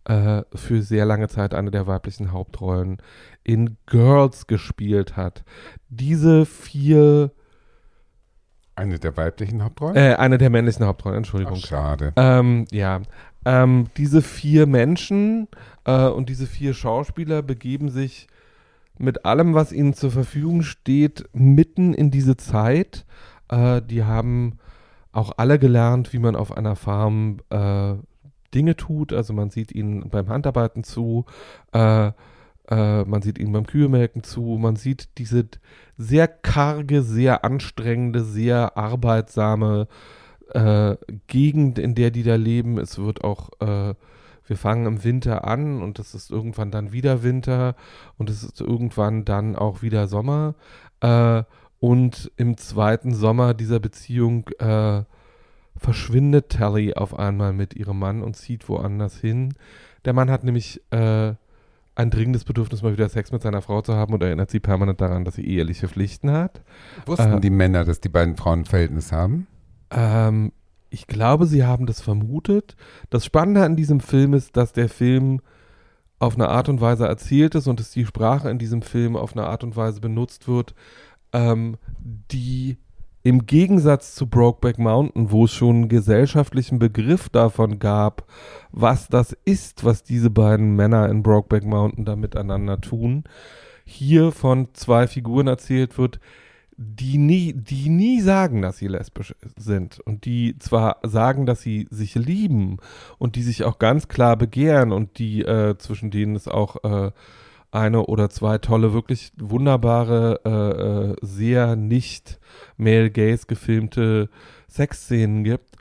äh, für sehr lange Zeit eine der weiblichen Hauptrollen in Girls gespielt hat. Diese vier eine der weiblichen Hauptrollen? Äh, eine der männlichen Hauptrollen, Entschuldigung. Ach, schade. Ähm, ja. Ähm, diese vier Menschen äh, und diese vier Schauspieler begeben sich mit allem, was ihnen zur Verfügung steht, mitten in diese Zeit. Äh, die haben auch alle gelernt, wie man auf einer Farm äh, Dinge tut. Also man sieht ihnen beim Handarbeiten zu, äh, äh, man sieht ihnen beim Kühemelken zu, man sieht diese sehr karge, sehr anstrengende, sehr arbeitsame äh, Gegend, in der die da leben. Es wird auch, äh, wir fangen im Winter an und es ist irgendwann dann wieder Winter und es ist irgendwann dann auch wieder Sommer. Äh, und im zweiten Sommer dieser Beziehung äh, verschwindet Tally auf einmal mit ihrem Mann und zieht woanders hin. Der Mann hat nämlich äh, ein dringendes Bedürfnis, mal wieder Sex mit seiner Frau zu haben und erinnert sie permanent daran, dass sie eheliche Pflichten hat. Wussten äh, die Männer, dass die beiden Frauen ein Verhältnis haben? Ähm, ich glaube, sie haben das vermutet. Das Spannende an diesem Film ist, dass der Film auf eine Art und Weise erzählt ist und dass die Sprache in diesem Film auf eine Art und Weise benutzt wird, ähm, die im Gegensatz zu Brokeback Mountain, wo es schon einen gesellschaftlichen Begriff davon gab, was das ist, was diese beiden Männer in Brokeback Mountain da miteinander tun, hier von zwei Figuren erzählt wird, die nie, die nie sagen, dass sie lesbisch sind und die zwar sagen, dass sie sich lieben und die sich auch ganz klar begehren und die äh, zwischen denen es auch äh, eine oder zwei tolle, wirklich wunderbare, äh, äh, sehr nicht male gaze gefilmte Sexszenen gibt,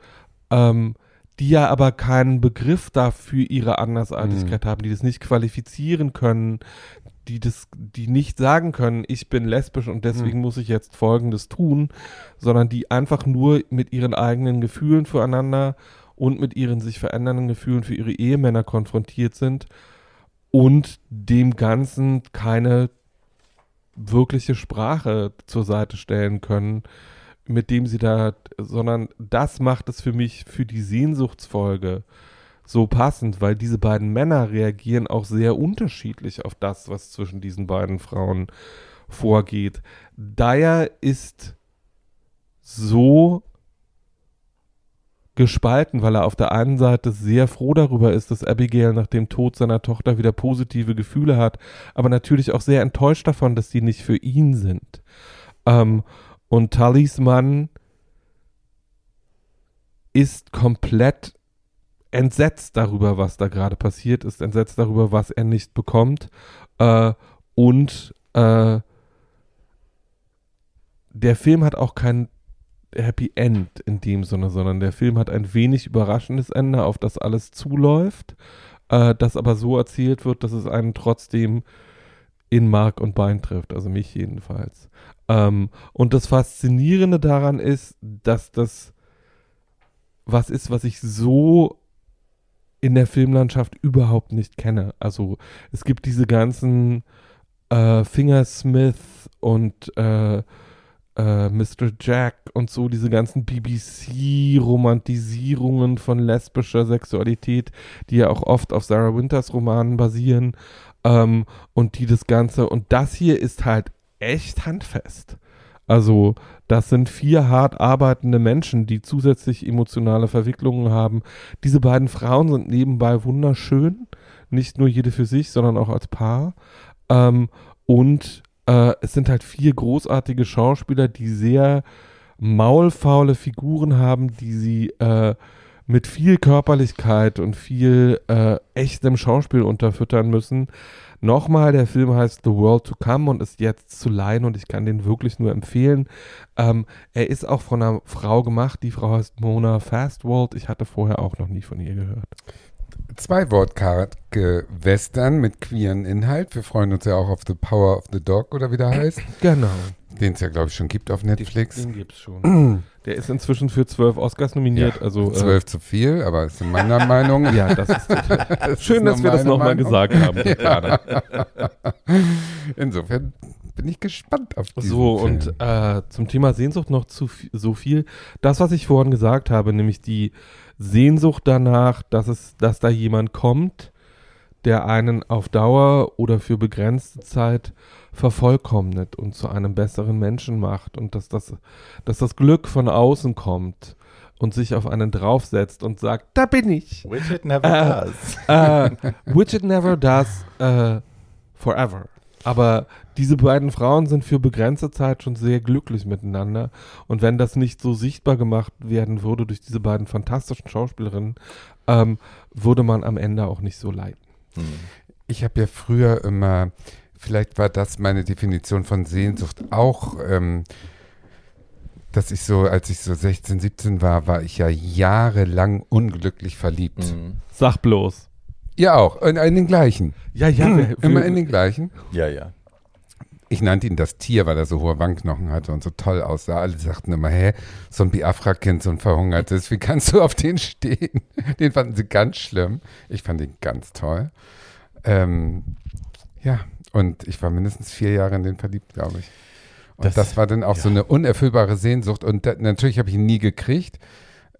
ähm, die ja aber keinen Begriff dafür ihre Andersartigkeit mhm. haben, die das nicht qualifizieren können, die das, die nicht sagen können, ich bin lesbisch und deswegen mhm. muss ich jetzt Folgendes tun, sondern die einfach nur mit ihren eigenen Gefühlen füreinander und mit ihren sich verändernden Gefühlen für ihre Ehemänner konfrontiert sind und dem Ganzen keine wirkliche Sprache zur Seite stellen können, mit dem sie da, sondern das macht es für mich für die Sehnsuchtsfolge so passend, weil diese beiden Männer reagieren auch sehr unterschiedlich auf das, was zwischen diesen beiden Frauen vorgeht. Dyer ist so gespalten, weil er auf der einen Seite sehr froh darüber ist, dass Abigail nach dem Tod seiner Tochter wieder positive Gefühle hat, aber natürlich auch sehr enttäuscht davon, dass sie nicht für ihn sind. Ähm, und Tullys Mann ist komplett entsetzt darüber, was da gerade passiert ist, entsetzt darüber, was er nicht bekommt äh, und äh, der Film hat auch kein Happy End in dem Sinne, sondern der Film hat ein wenig überraschendes Ende, auf das alles zuläuft, äh, das aber so erzählt wird, dass es einen trotzdem in Mark und Bein trifft, also mich jedenfalls. Ähm, und das Faszinierende daran ist, dass das was ist, was ich so in der Filmlandschaft überhaupt nicht kenne. Also es gibt diese ganzen äh, Fingersmith und äh, äh, Mr. Jack und so, diese ganzen BBC-Romantisierungen von lesbischer Sexualität, die ja auch oft auf Sarah Winters Romanen basieren ähm, und die das Ganze, und das hier ist halt echt handfest. Also das sind vier hart arbeitende Menschen, die zusätzlich emotionale Verwicklungen haben. Diese beiden Frauen sind nebenbei wunderschön, nicht nur jede für sich, sondern auch als Paar. Ähm, und äh, es sind halt vier großartige Schauspieler, die sehr maulfaule Figuren haben, die sie äh, mit viel Körperlichkeit und viel äh, echtem Schauspiel unterfüttern müssen. Nochmal, der Film heißt The World to Come und ist jetzt zu leihen und ich kann den wirklich nur empfehlen. Ähm, er ist auch von einer Frau gemacht. Die Frau heißt Mona Fastwald. Ich hatte vorher auch noch nie von ihr gehört zwei wortkarge Western mit queeren Inhalt. Wir freuen uns ja auch auf The Power of the Dog oder wie der heißt. Genau. Den es ja, glaube ich, schon gibt auf Netflix. Den, den gibt es schon. der ist inzwischen für zwölf Oscars nominiert. Ja, also, äh, zwölf äh, zu viel, aber ist in meiner Meinung. Ja, das ist das schön, ist dass wir das nochmal gesagt haben. Ja. Insofern bin ich gespannt auf diesen So, Film. und äh, zum Thema Sehnsucht noch zu so viel. Das, was ich vorhin gesagt habe, nämlich die Sehnsucht danach, dass es, dass da jemand kommt, der einen auf Dauer oder für begrenzte Zeit vervollkommnet und zu einem besseren Menschen macht und dass das, dass das Glück von außen kommt und sich auf einen draufsetzt und sagt, da bin ich. Which it never äh, does. Äh, which it never does äh, forever. Aber diese beiden Frauen sind für begrenzte Zeit schon sehr glücklich miteinander. Und wenn das nicht so sichtbar gemacht werden würde durch diese beiden fantastischen Schauspielerinnen, ähm, würde man am Ende auch nicht so leiden. Hm. Ich habe ja früher immer, vielleicht war das meine Definition von Sehnsucht auch, ähm, dass ich so, als ich so 16, 17 war, war ich ja jahrelang unglücklich verliebt. Mhm. Sag bloß. Ja, auch. In, in den gleichen. Ja, ja. Wir, Immer in den gleichen. Ja, ja. Ich nannte ihn das Tier, weil er so hohe Wangenknochen hatte und so toll aussah. Alle sagten immer, hä, so ein Biafra-Kind, so ein verhungertes, wie kannst du auf den stehen? Den fanden sie ganz schlimm. Ich fand ihn ganz toll. Ähm, ja, und ich war mindestens vier Jahre in den verliebt, glaube ich. Und das, das, war dann auch ja. so eine unerfüllbare Sehnsucht. Und da, natürlich habe ich ihn nie gekriegt.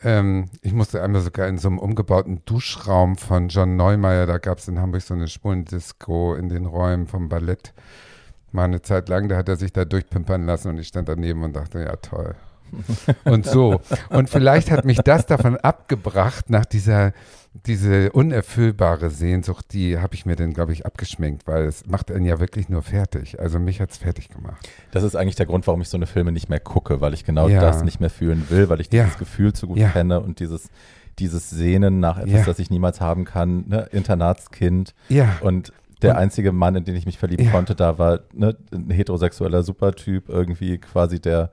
Ähm, ich musste einmal sogar in so einem umgebauten Duschraum von John Neumeier, da gab es in Hamburg so eine Schwulendisco in den Räumen vom Ballett. Mal eine Zeit lang, da hat er sich da durchpimpern lassen und ich stand daneben und dachte, ja toll. Und so. Und vielleicht hat mich das davon abgebracht, nach dieser diese unerfüllbare Sehnsucht, die habe ich mir dann, glaube ich, abgeschminkt, weil es macht einen ja wirklich nur fertig. Also mich hat es fertig gemacht. Das ist eigentlich der Grund, warum ich so eine Filme nicht mehr gucke, weil ich genau Ja. das nicht mehr fühlen will, weil ich dieses Ja. Gefühl zu gut Ja. kenne und dieses, dieses Sehnen nach etwas, das ich niemals haben kann, ne? Internatskind. Ja. Und der einzige Mann, in den ich mich verlieben Ja. konnte, da war ne, ein heterosexueller Supertyp, irgendwie quasi der,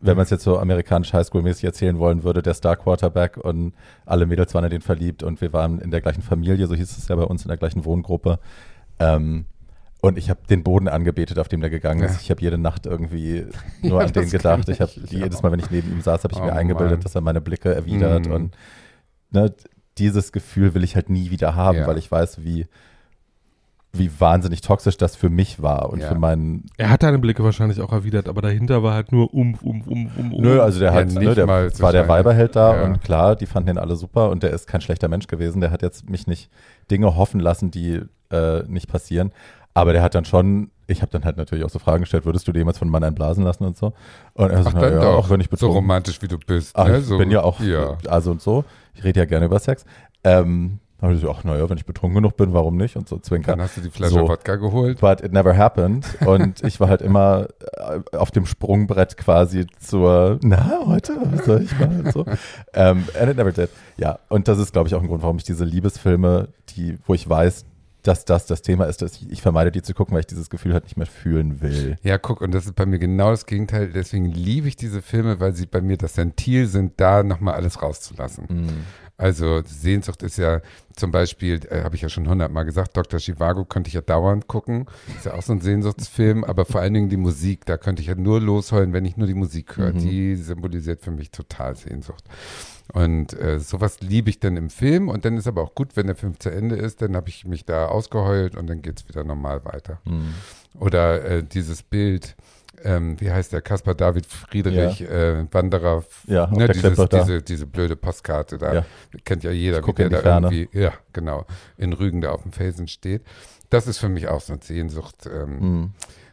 wenn man es jetzt so amerikanisch Highschool-mäßig erzählen wollen würde, der Star-Quarterback und alle Mädels waren in den verliebt und wir waren in der gleichen Familie, so hieß es ja bei uns in der gleichen Wohngruppe. Ähm, und ich habe den Boden angebetet, auf dem der gegangen ist. Ja. Ich habe jede Nacht irgendwie nur Ja, an den gedacht. Ich habe jedes. Mal, wenn ich neben ihm saß, habe ich Oh, mir eingebildet, Mann. dass er meine Blicke erwidert. Mm. Und ne, dieses Gefühl will ich halt nie wieder haben, Ja. weil ich weiß, wie, wie wahnsinnig toxisch das für mich war und Ja. für meinen. Er hat deine Blicke wahrscheinlich auch erwidert, aber dahinter war halt nur umf, umf, umf, umf, umf. Nö, also der Ja, hat, nicht ne, der mal so war der. Weiberheld da Ja. und klar, die fanden ihn alle super und der ist kein schlechter Mensch gewesen. Der hat jetzt mich nicht Dinge hoffen lassen, die äh, nicht passieren. Aber der hat dann schon, ich habe dann halt natürlich auch so Fragen gestellt, würdest du dir jemals von einem Mann einblasen lassen und so? Und er so, Ach, na dann ja, auch wenn ich so betrunken romantisch wie du bist. Ach, ne? ich so, bin ja auch, Ja. also und so. Ich rede ja gerne über Sex. Ähm, da hab ich so, ach naja, wenn ich betrunken genug bin, warum nicht? Und so Dann zwinkern. hast du die Flasche So. Wodka geholt. But it never happened. Und ich war halt immer äh, auf dem Sprungbrett quasi zur, na, heute, was soll ich mal? Und so. Ähm, and it never did. Ja, und das ist, glaube ich, auch ein Grund, warum ich diese Liebesfilme, die, wo ich weiß, dass das das Thema ist, dass ich, ich vermeide, die zu gucken, weil ich dieses Gefühl halt nicht mehr fühlen will. Ja, guck, und das ist bei mir genau das Gegenteil. Deswegen liebe ich diese Filme, weil sie bei mir das Ventil sind, da nochmal alles rauszulassen. Mhm. Also Sehnsucht ist ja zum Beispiel, äh, habe ich ja schon hundertmal gesagt, Dr. Chivago könnte ich ja dauernd gucken. Ist ja auch so ein Sehnsuchtsfilm, aber vor allen Dingen die Musik, da könnte ich ja nur losheulen, wenn ich nur die Musik höre. Mhm. Die symbolisiert für mich total Sehnsucht. Und äh, sowas liebe ich dann im Film und dann ist aber auch gut, wenn der Film zu Ende ist, dann habe ich mich da ausgeheult und dann geht es wieder normal weiter. Mhm. Oder äh, dieses Bild, ähm, wie heißt der, Caspar David Friedrich, äh, Wanderer, Ja, ne, dieses, diese, diese blöde Postkarte da, Ja. kennt ja jeder, wie der da Ferne. irgendwie, ja, genau, in Rügen da auf dem Felsen steht. Das ist für mich auch so eine Sehnsucht. Ähm, Mhm.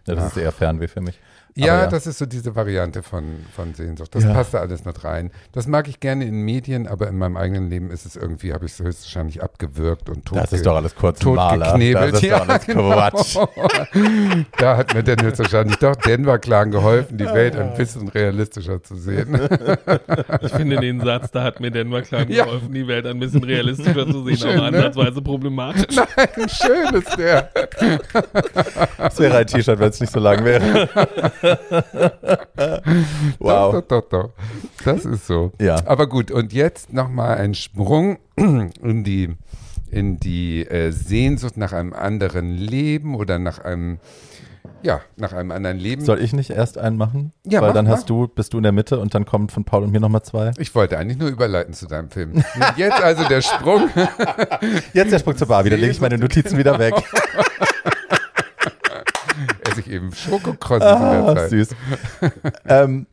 Ja, das Ach. ist eher Fernweh für mich. ja, ja. das ist so diese Variante von, von Sehnsucht. Das Ja. passt da alles mit rein. Das mag ich gerne in Medien, aber in meinem eigenen Leben ist es irgendwie, habe ich es höchstwahrscheinlich abgewürgt und tot. Das ist doch alles kurz totgeknebelt. Das ist doch alles genau. Quatsch. Da hat mir Dennis wahrscheinlich doch Denver-Clan geholfen, die Welt ein bisschen realistischer zu sehen. Ich finde den Satz, da hat mir Denver Klein Ja. geholfen, die Welt ein bisschen realistischer zu sehen, Schön, aber ne? ansatzweise problematisch. Nein, schön ist der. Das wäre ein T-Shirt, wenn es nicht so lang wäre. wow. Doch, doch, doch. Das ist so. Ja. Aber gut, und jetzt nochmal ein Sprung in die, in die äh, Sehnsucht nach einem anderen Leben oder nach einem, ja, nach einem anderen Leben. Soll ich nicht erst einen machen? Ja, Weil mach, dann mach. hast du, bist du in der Mitte und dann kommen von Paul und mir nochmal zwei. Ich wollte eigentlich nur überleiten zu deinem Film. Jetzt also der Sprung. Jetzt der Sprung zur Barbie, dann lege ich meine Notizen wieder weg. Esse ich eben Schokokrosses in der Ah, Zeit. süß. ähm,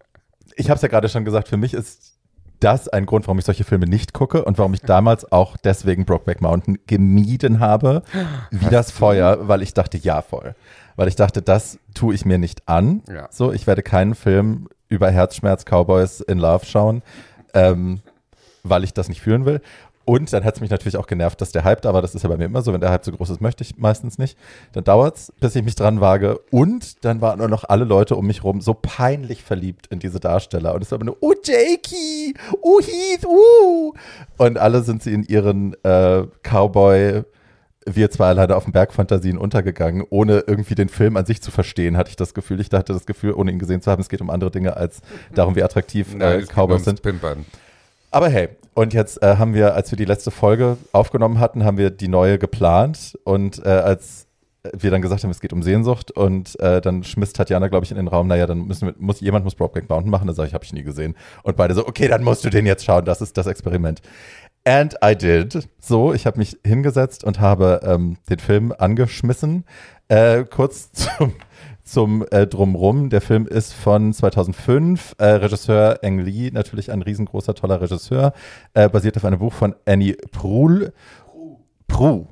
ich habe es ja gerade schon gesagt, für mich ist das ein Grund, warum ich solche Filme nicht gucke und warum ich damals auch deswegen Brokeback Mountain gemieden habe, wie das Feuer, weil ich dachte, ja, voll. Weil ich dachte, das tue ich mir nicht an. Ja. So, ich werde keinen Film über Herzschmerz Cowboys in Love schauen, ähm, weil ich das nicht fühlen will. Und dann hat es mich natürlich auch genervt, dass der Hype da war. Das ist ja bei mir immer so. Wenn der Hype so groß ist, möchte ich meistens nicht. Dann dauert es, bis ich mich dran wage. Und dann waren nur noch alle Leute um mich rum so peinlich verliebt in diese Darsteller. Und es war immer nur, oh, Jakey, oh, Heath, uh. Und alle sind sie in ihren äh, Cowboy- wir zwei alleine auf dem Berg Fantasien untergegangen, ohne irgendwie den Film an sich zu verstehen, hatte ich das Gefühl. Ich hatte das Gefühl, ohne ihn gesehen zu haben, es geht um andere Dinge als darum, wie attraktiv Nein, äh, es geht Cowboys sind. Pimpern. Aber hey, und jetzt äh, haben wir, als wir die letzte Folge aufgenommen hatten, haben wir die neue geplant und äh, als wir dann gesagt haben, es geht um Sehnsucht und äh, dann schmiss Tatjana, glaube ich, in den Raum, naja, dann müssen wir, muss jemand muss Brokeback Mountain machen, dann sage ich, habe ich nie gesehen. Und beide so, okay, dann musst du den jetzt schauen, das ist das Experiment. And I did. So, ich habe mich hingesetzt und habe ähm, den Film angeschmissen. Äh, kurz zum, zum äh, Drumrum. Der Film ist von 2005. Äh, Regisseur Eng Lee, natürlich ein riesengroßer, toller Regisseur. Äh, basiert auf einem Buch von Annie Proul. Prue.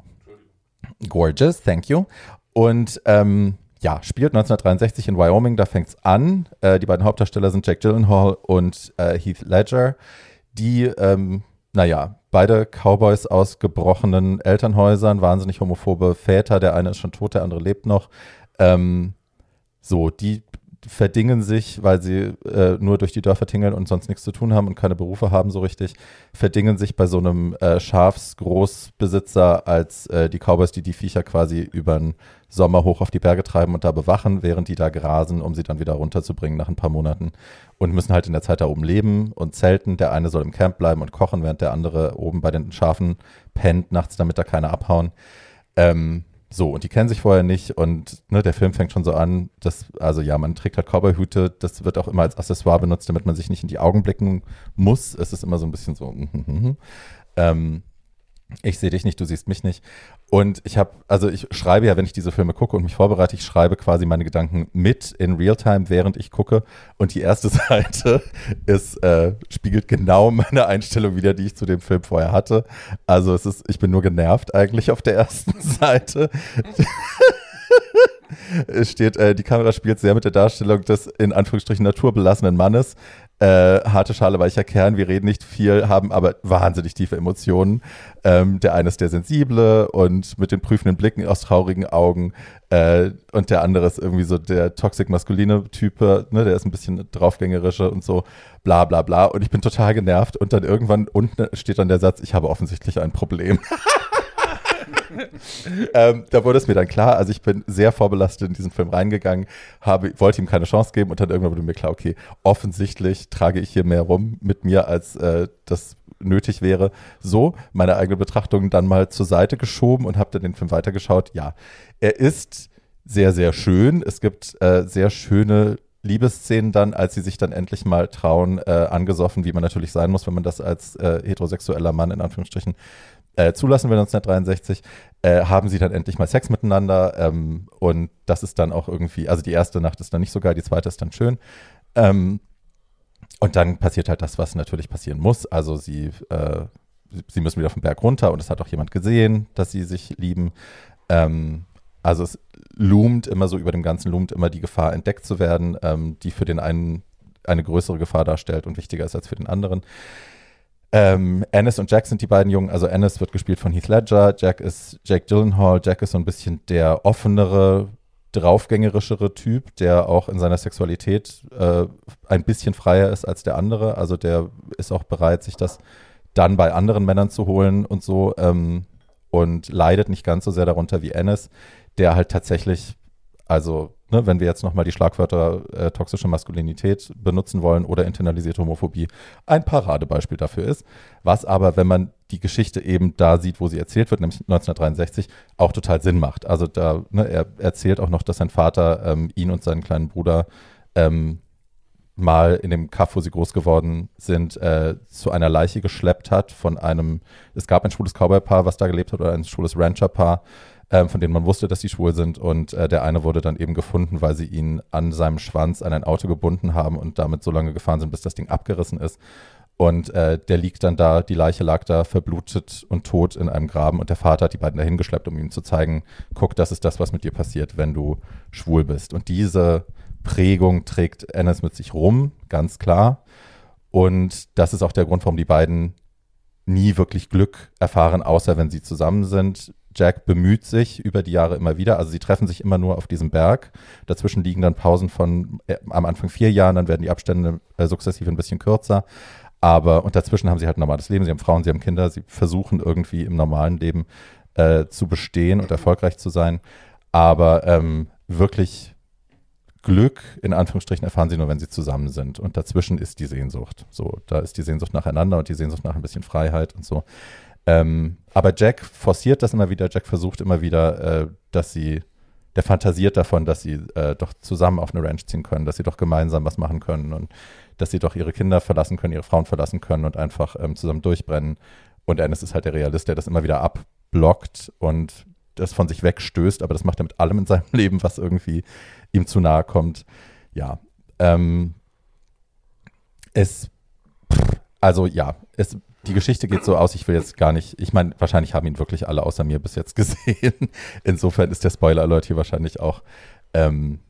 Gorgeous, thank you. Und ähm, ja, spielt 1963 in Wyoming, da fängt es an. Äh, die beiden Hauptdarsteller sind Jack Gyllenhaal und äh, Heath Ledger, die, ähm, naja, beide Cowboys aus gebrochenen Elternhäusern, wahnsinnig homophobe Väter. Der eine ist schon tot, der andere lebt noch. Ähm, so, die verdingen sich, weil sie äh, nur durch die Dörfer tingeln und sonst nichts zu tun haben und keine Berufe haben so richtig, verdingen sich bei so einem äh, Schafsgroßbesitzer als äh, die Cowboys, die die Viecher quasi über den Sommer hoch auf die Berge treiben und da bewachen, während die da grasen, um sie dann wieder runterzubringen nach ein paar Monaten und müssen halt in der Zeit da oben leben und zelten. Der eine soll im Camp bleiben und kochen, während der andere oben bei den Schafen pennt nachts, damit da keine abhauen. Ähm, so, und die kennen sich vorher nicht und ne, der Film fängt schon so an, dass, also ja, man trägt halt Cowboyhüte, das wird auch immer als Accessoire benutzt, damit man sich nicht in die Augen blicken muss. Es ist immer so ein bisschen so, ähm, ich sehe dich nicht, du siehst mich nicht. Und ich habe, also ich schreibe ja, wenn ich diese Filme gucke und mich vorbereite, ich schreibe quasi meine Gedanken mit in Realtime, während ich gucke. Und die erste Seite ist, äh, spiegelt genau meine Einstellung wieder, die ich zu dem Film vorher hatte. Also es ist, ich bin nur genervt eigentlich auf der ersten Seite. Es steht, äh, die Kamera spielt sehr mit der Darstellung des in Anführungsstrichen naturbelassenen Mannes. Äh, harte Schale, weicher Kern, wir reden nicht viel, haben aber wahnsinnig tiefe Emotionen. Ähm, der eine ist der Sensible und mit den prüfenden Blicken aus traurigen Augen. Äh, und der andere ist irgendwie so der toxic-maskuline Type, ne, der ist ein bisschen draufgängerische und so, bla bla bla. Und ich bin total genervt. Und dann irgendwann unten steht dann der Satz, ich habe offensichtlich ein Problem. ähm, da wurde es mir dann klar, also ich bin sehr vorbelastet in diesen Film reingegangen, habe, wollte ihm keine Chance geben und dann irgendwann wurde mir klar, okay, offensichtlich trage ich hier mehr rum mit mir, als äh, das nötig wäre. So, meine eigene Betrachtung dann mal zur Seite geschoben und habe dann den Film weitergeschaut. Ja, er ist sehr, sehr schön. Es gibt äh, sehr schöne Liebesszenen dann, als sie sich dann endlich mal trauen, äh, angesoffen, wie man natürlich sein muss, wenn man das als äh, heterosexueller Mann in Anführungsstrichen äh, zulassen will 1963, äh, haben sie dann endlich mal Sex miteinander ähm, und das ist dann auch irgendwie, also die erste Nacht ist dann nicht so geil, die zweite ist dann schön. Ähm, und dann passiert halt das, was natürlich passieren muss. Also sie, äh, sie müssen wieder vom Berg runter und es hat auch jemand gesehen, dass sie sich lieben. Ähm, also es loomt immer so über dem Ganzen, loomt immer die Gefahr, entdeckt zu werden, ähm, die für den einen eine größere Gefahr darstellt und wichtiger ist als für den anderen. Ähm, Ennis und Jack sind die beiden Jungen. Also Ennis wird gespielt von Heath Ledger, Jack ist Jack Gyllenhaal. Jack ist so ein bisschen der offenere, draufgängerischere Typ, der auch in seiner Sexualität äh, ein bisschen freier ist als der andere. Also der ist auch bereit, sich das dann bei anderen Männern zu holen und so ähm, und leidet nicht ganz so sehr darunter wie Ennis, der halt tatsächlich, also ne, wenn wir jetzt nochmal die Schlagwörter äh, toxische Maskulinität benutzen wollen oder internalisierte Homophobie, ein Paradebeispiel dafür ist. Was aber, wenn man die Geschichte eben da sieht, wo sie erzählt wird, nämlich 1963, auch total Sinn macht. Also da, ne, er erzählt auch noch, dass sein Vater ähm, ihn und seinen kleinen Bruder ähm, mal in dem Kaff, wo sie groß geworden sind, äh, zu einer Leiche geschleppt hat von einem, es gab ein schwules Cowboy-Paar, was da gelebt hat, oder ein schwules Rancher-Paar, ähm, von denen man wusste, dass die schwul sind. Und äh, der eine wurde dann eben gefunden, weil sie ihn an seinem Schwanz an ein Auto gebunden haben und damit so lange gefahren sind, bis das Ding abgerissen ist. Und äh, der liegt dann da, die Leiche lag da verblutet und tot in einem Graben und der Vater hat die beiden dahin geschleppt, um ihm zu zeigen, guck, das ist das, was mit dir passiert, wenn du schwul bist. Und diese Prägung trägt Ennis mit sich rum, ganz klar. Und das ist auch der Grund, warum die beiden nie wirklich Glück erfahren, außer wenn sie zusammen sind. Jack bemüht sich über die Jahre immer wieder. Also sie treffen sich immer nur auf diesem Berg. Dazwischen liegen dann Pausen von äh, am Anfang vier Jahren, dann werden die Abstände äh, sukzessive ein bisschen kürzer. Aber und dazwischen haben sie halt ein normales Leben. Sie haben Frauen, sie haben Kinder. Sie versuchen irgendwie im normalen Leben äh, zu bestehen und erfolgreich zu sein. Aber ähm, wirklich Glück in Anführungsstrichen erfahren sie nur, wenn sie zusammen sind. Und dazwischen ist die Sehnsucht. So, da ist die Sehnsucht nacheinander und die Sehnsucht nach ein bisschen Freiheit und so. Ähm, aber Jack forciert das immer wieder. Jack versucht immer wieder, äh, dass sie, der fantasiert davon, dass sie äh, doch zusammen auf eine Ranch ziehen können, dass sie doch gemeinsam was machen können und dass sie doch ihre Kinder verlassen können, ihre Frauen verlassen können und einfach ähm, zusammen durchbrennen. Und Ennis ist halt der Realist, der das immer wieder abblockt und das von sich wegstößt, aber das macht er mit allem in seinem Leben, was irgendwie ihm zu nahe kommt. Ja. Ähm, es, also ja, es, die Geschichte geht so aus, ich will jetzt gar nicht, ich meine, wahrscheinlich haben ihn wirklich alle außer mir bis jetzt gesehen. Insofern ist der Spoiler-Alert hier wahrscheinlich auch ähm,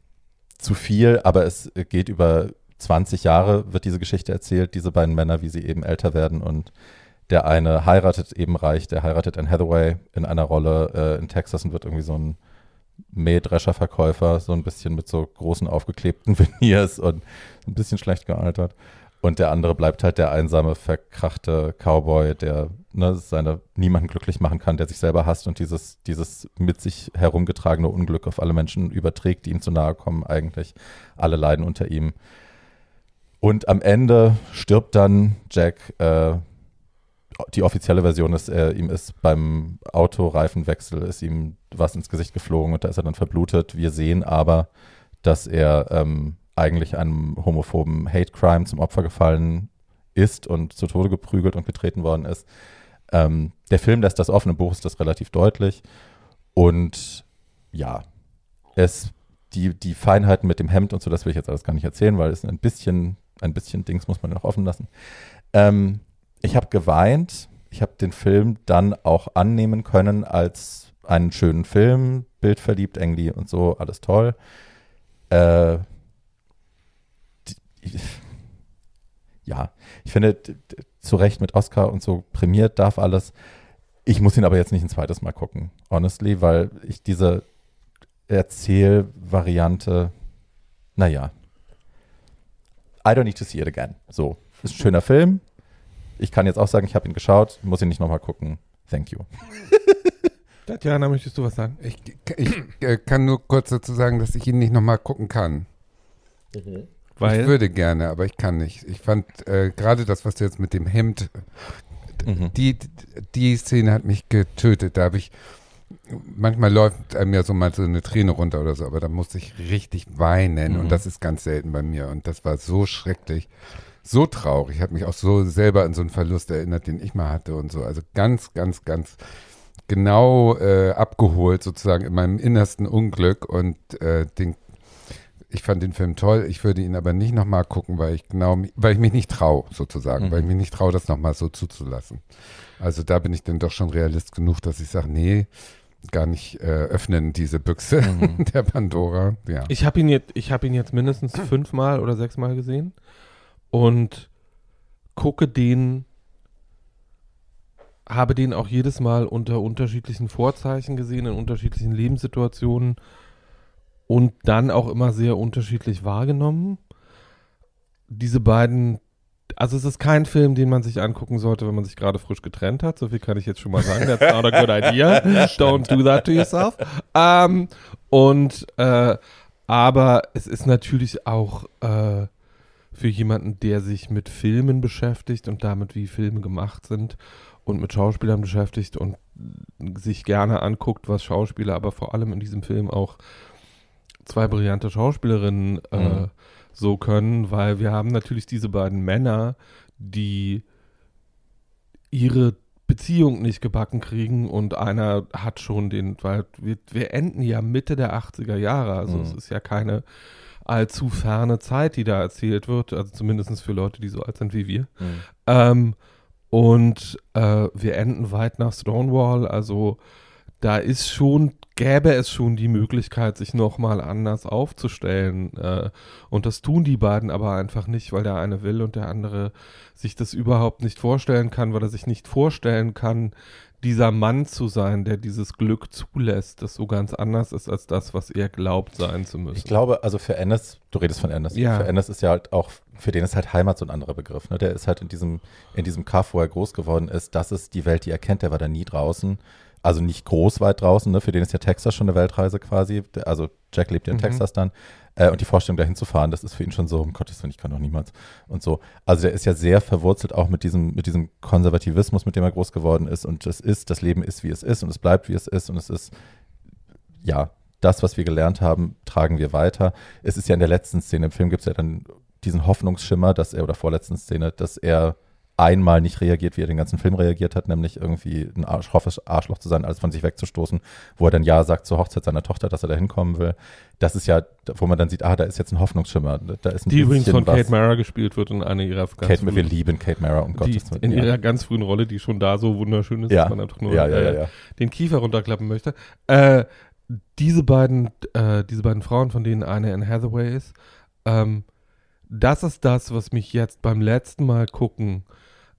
zu viel, aber es geht über 20 Jahre, wird diese Geschichte erzählt, diese beiden Männer, wie sie eben älter werden und der eine heiratet eben reich, der heiratet Anne Hathaway in einer Rolle äh, in Texas und wird irgendwie so ein Mähdrescherverkäufer, so ein bisschen mit so großen aufgeklebten Veneers und ein bisschen schlecht gealtert. Und der andere bleibt halt der einsame, verkrachte Cowboy, der ne, seine niemanden glücklich machen kann, der sich selber hasst und dieses, dieses mit sich herumgetragene Unglück auf alle Menschen überträgt, die ihm zu nahe kommen, eigentlich. Alle leiden unter ihm. Und am Ende stirbt dann Jack. Äh, die offizielle Version ist, äh, ihm ist beim Autoreifenwechsel ist ihm was ins Gesicht geflogen und da ist er dann verblutet. Wir sehen aber, dass er ähm, eigentlich einem homophoben Hate Crime zum Opfer gefallen ist und zu Tode geprügelt und getreten worden ist. Ähm, der Film lässt das offen, im Buch ist das relativ deutlich. Und ja, es, die, die Feinheiten mit dem Hemd und so, das will ich jetzt alles gar nicht erzählen, weil es ein bisschen, ein bisschen Dings muss man noch offen lassen. Ähm, ich habe geweint. Ich habe den Film dann auch annehmen können als einen schönen Film, bildverliebt, Engli und so, alles toll. Äh, ja, ich finde, zu Recht mit Oscar und so prämiert darf alles. Ich muss ihn aber jetzt nicht ein zweites Mal gucken, honestly, weil ich diese Erzählvariante, naja, I don't need to see it again. So, ist ein schöner Film. Ich kann jetzt auch sagen, ich habe ihn geschaut, muss ihn nicht nochmal gucken. Thank you. Tatjana, möchtest du was sagen? Ich, ich äh, kann nur kurz dazu sagen, dass ich ihn nicht nochmal gucken kann. Mhm. Weil? Ich würde gerne, aber ich kann nicht. Ich fand äh, gerade das, was du jetzt mit dem Hemd, mhm. die, die Szene hat mich getötet. Da habe ich, manchmal läuft einem ja so mal so eine Träne runter oder so, aber da musste ich richtig weinen mhm. und das ist ganz selten bei mir und das war so schrecklich, so traurig. Ich habe mich auch so selber an so einen Verlust erinnert, den ich mal hatte und so. Also ganz, ganz, ganz genau äh, abgeholt sozusagen in meinem innersten Unglück und äh, den ich fand den Film toll. Ich würde ihn aber nicht nochmal gucken, weil ich genau, weil ich mich nicht traue, sozusagen, mhm. weil ich mich nicht traue, das nochmal so zuzulassen. Also da bin ich dann doch schon realist genug, dass ich sage, nee, gar nicht äh, öffnen diese Büchse mhm. der Pandora. Ja. Ich habe ihn jetzt, ich habe ihn jetzt mindestens fünfmal oder sechsmal gesehen und gucke den, habe den auch jedes Mal unter unterschiedlichen Vorzeichen gesehen, in unterschiedlichen Lebenssituationen und dann auch immer sehr unterschiedlich wahrgenommen. Diese beiden, also es ist kein Film, den man sich angucken sollte, wenn man sich gerade frisch getrennt hat. So viel kann ich jetzt schon mal sagen. That's not a good idea. Don't do that to yourself. Ähm, und äh, aber es ist natürlich auch äh, für jemanden, der sich mit Filmen beschäftigt und damit, wie Filme gemacht sind und mit Schauspielern beschäftigt und sich gerne anguckt, was Schauspieler, aber vor allem in diesem Film auch zwei brillante Schauspielerinnen äh, mhm. so können, weil wir haben natürlich diese beiden Männer, die ihre Beziehung nicht gebacken kriegen und einer hat schon den, weil wir, wir enden ja Mitte der 80er Jahre, also mhm. es ist ja keine allzu ferne Zeit, die da erzählt wird, also zumindest für Leute, die so alt sind wie wir. Mhm. Ähm, und äh, wir enden weit nach Stonewall, also da ist schon gäbe es schon die Möglichkeit, sich nochmal anders aufzustellen. Äh, und das tun die beiden aber einfach nicht, weil der eine will und der andere sich das überhaupt nicht vorstellen kann, weil er sich nicht vorstellen kann, dieser Mann zu sein, der dieses Glück zulässt, das so ganz anders ist als das, was er glaubt sein zu müssen. Ich glaube, also für Ennis, du redest von Ennis, ja. für Ennis ist ja halt auch, für den ist halt Heimat so ein anderer Begriff. Ne? Der ist halt in diesem, in diesem Kaff, wo er groß geworden ist, das ist die Welt, die er kennt, der war da nie draußen also nicht groß weit draußen, ne? für den ist ja Texas schon eine Weltreise quasi. Also Jack lebt ja in mhm. Texas dann. Äh, und die Vorstellung, da hinzufahren, das ist für ihn schon so, um Gottes Willen, ich kann doch niemals. Und so. Also der ist ja sehr verwurzelt auch mit diesem, mit diesem Konservativismus, mit dem er groß geworden ist. Und es ist, das Leben ist, wie es ist und es bleibt, wie es ist. Und es ist, ja, das, was wir gelernt haben, tragen wir weiter. Es ist ja in der letzten Szene im Film gibt es ja dann diesen Hoffnungsschimmer, dass er, oder vorletzten Szene, dass er einmal nicht reagiert, wie er den ganzen Film reagiert hat, nämlich irgendwie ein Arsch, Arschloch zu sein, alles von sich wegzustoßen, wo er dann Ja sagt zur Hochzeit seiner Tochter, dass er da hinkommen will. Das ist ja, wo man dann sieht, ah, da ist jetzt ein Hoffnungsschimmer. Da ist ein Die übrigens von Kate was. Mara gespielt wird in einer ihrer ganz Kate, wir lieben Kate Mara, um die, Gottes Willen. in ja. ihrer ganz frühen Rolle, die schon da so wunderschön ist, Ja. dass man einfach nur ja, äh, den Kiefer runterklappen möchte. Äh, diese beiden, äh, diese beiden Frauen, von denen eine Anne Hathaway ist, ähm, das ist das, was mich jetzt beim letzten Mal gucken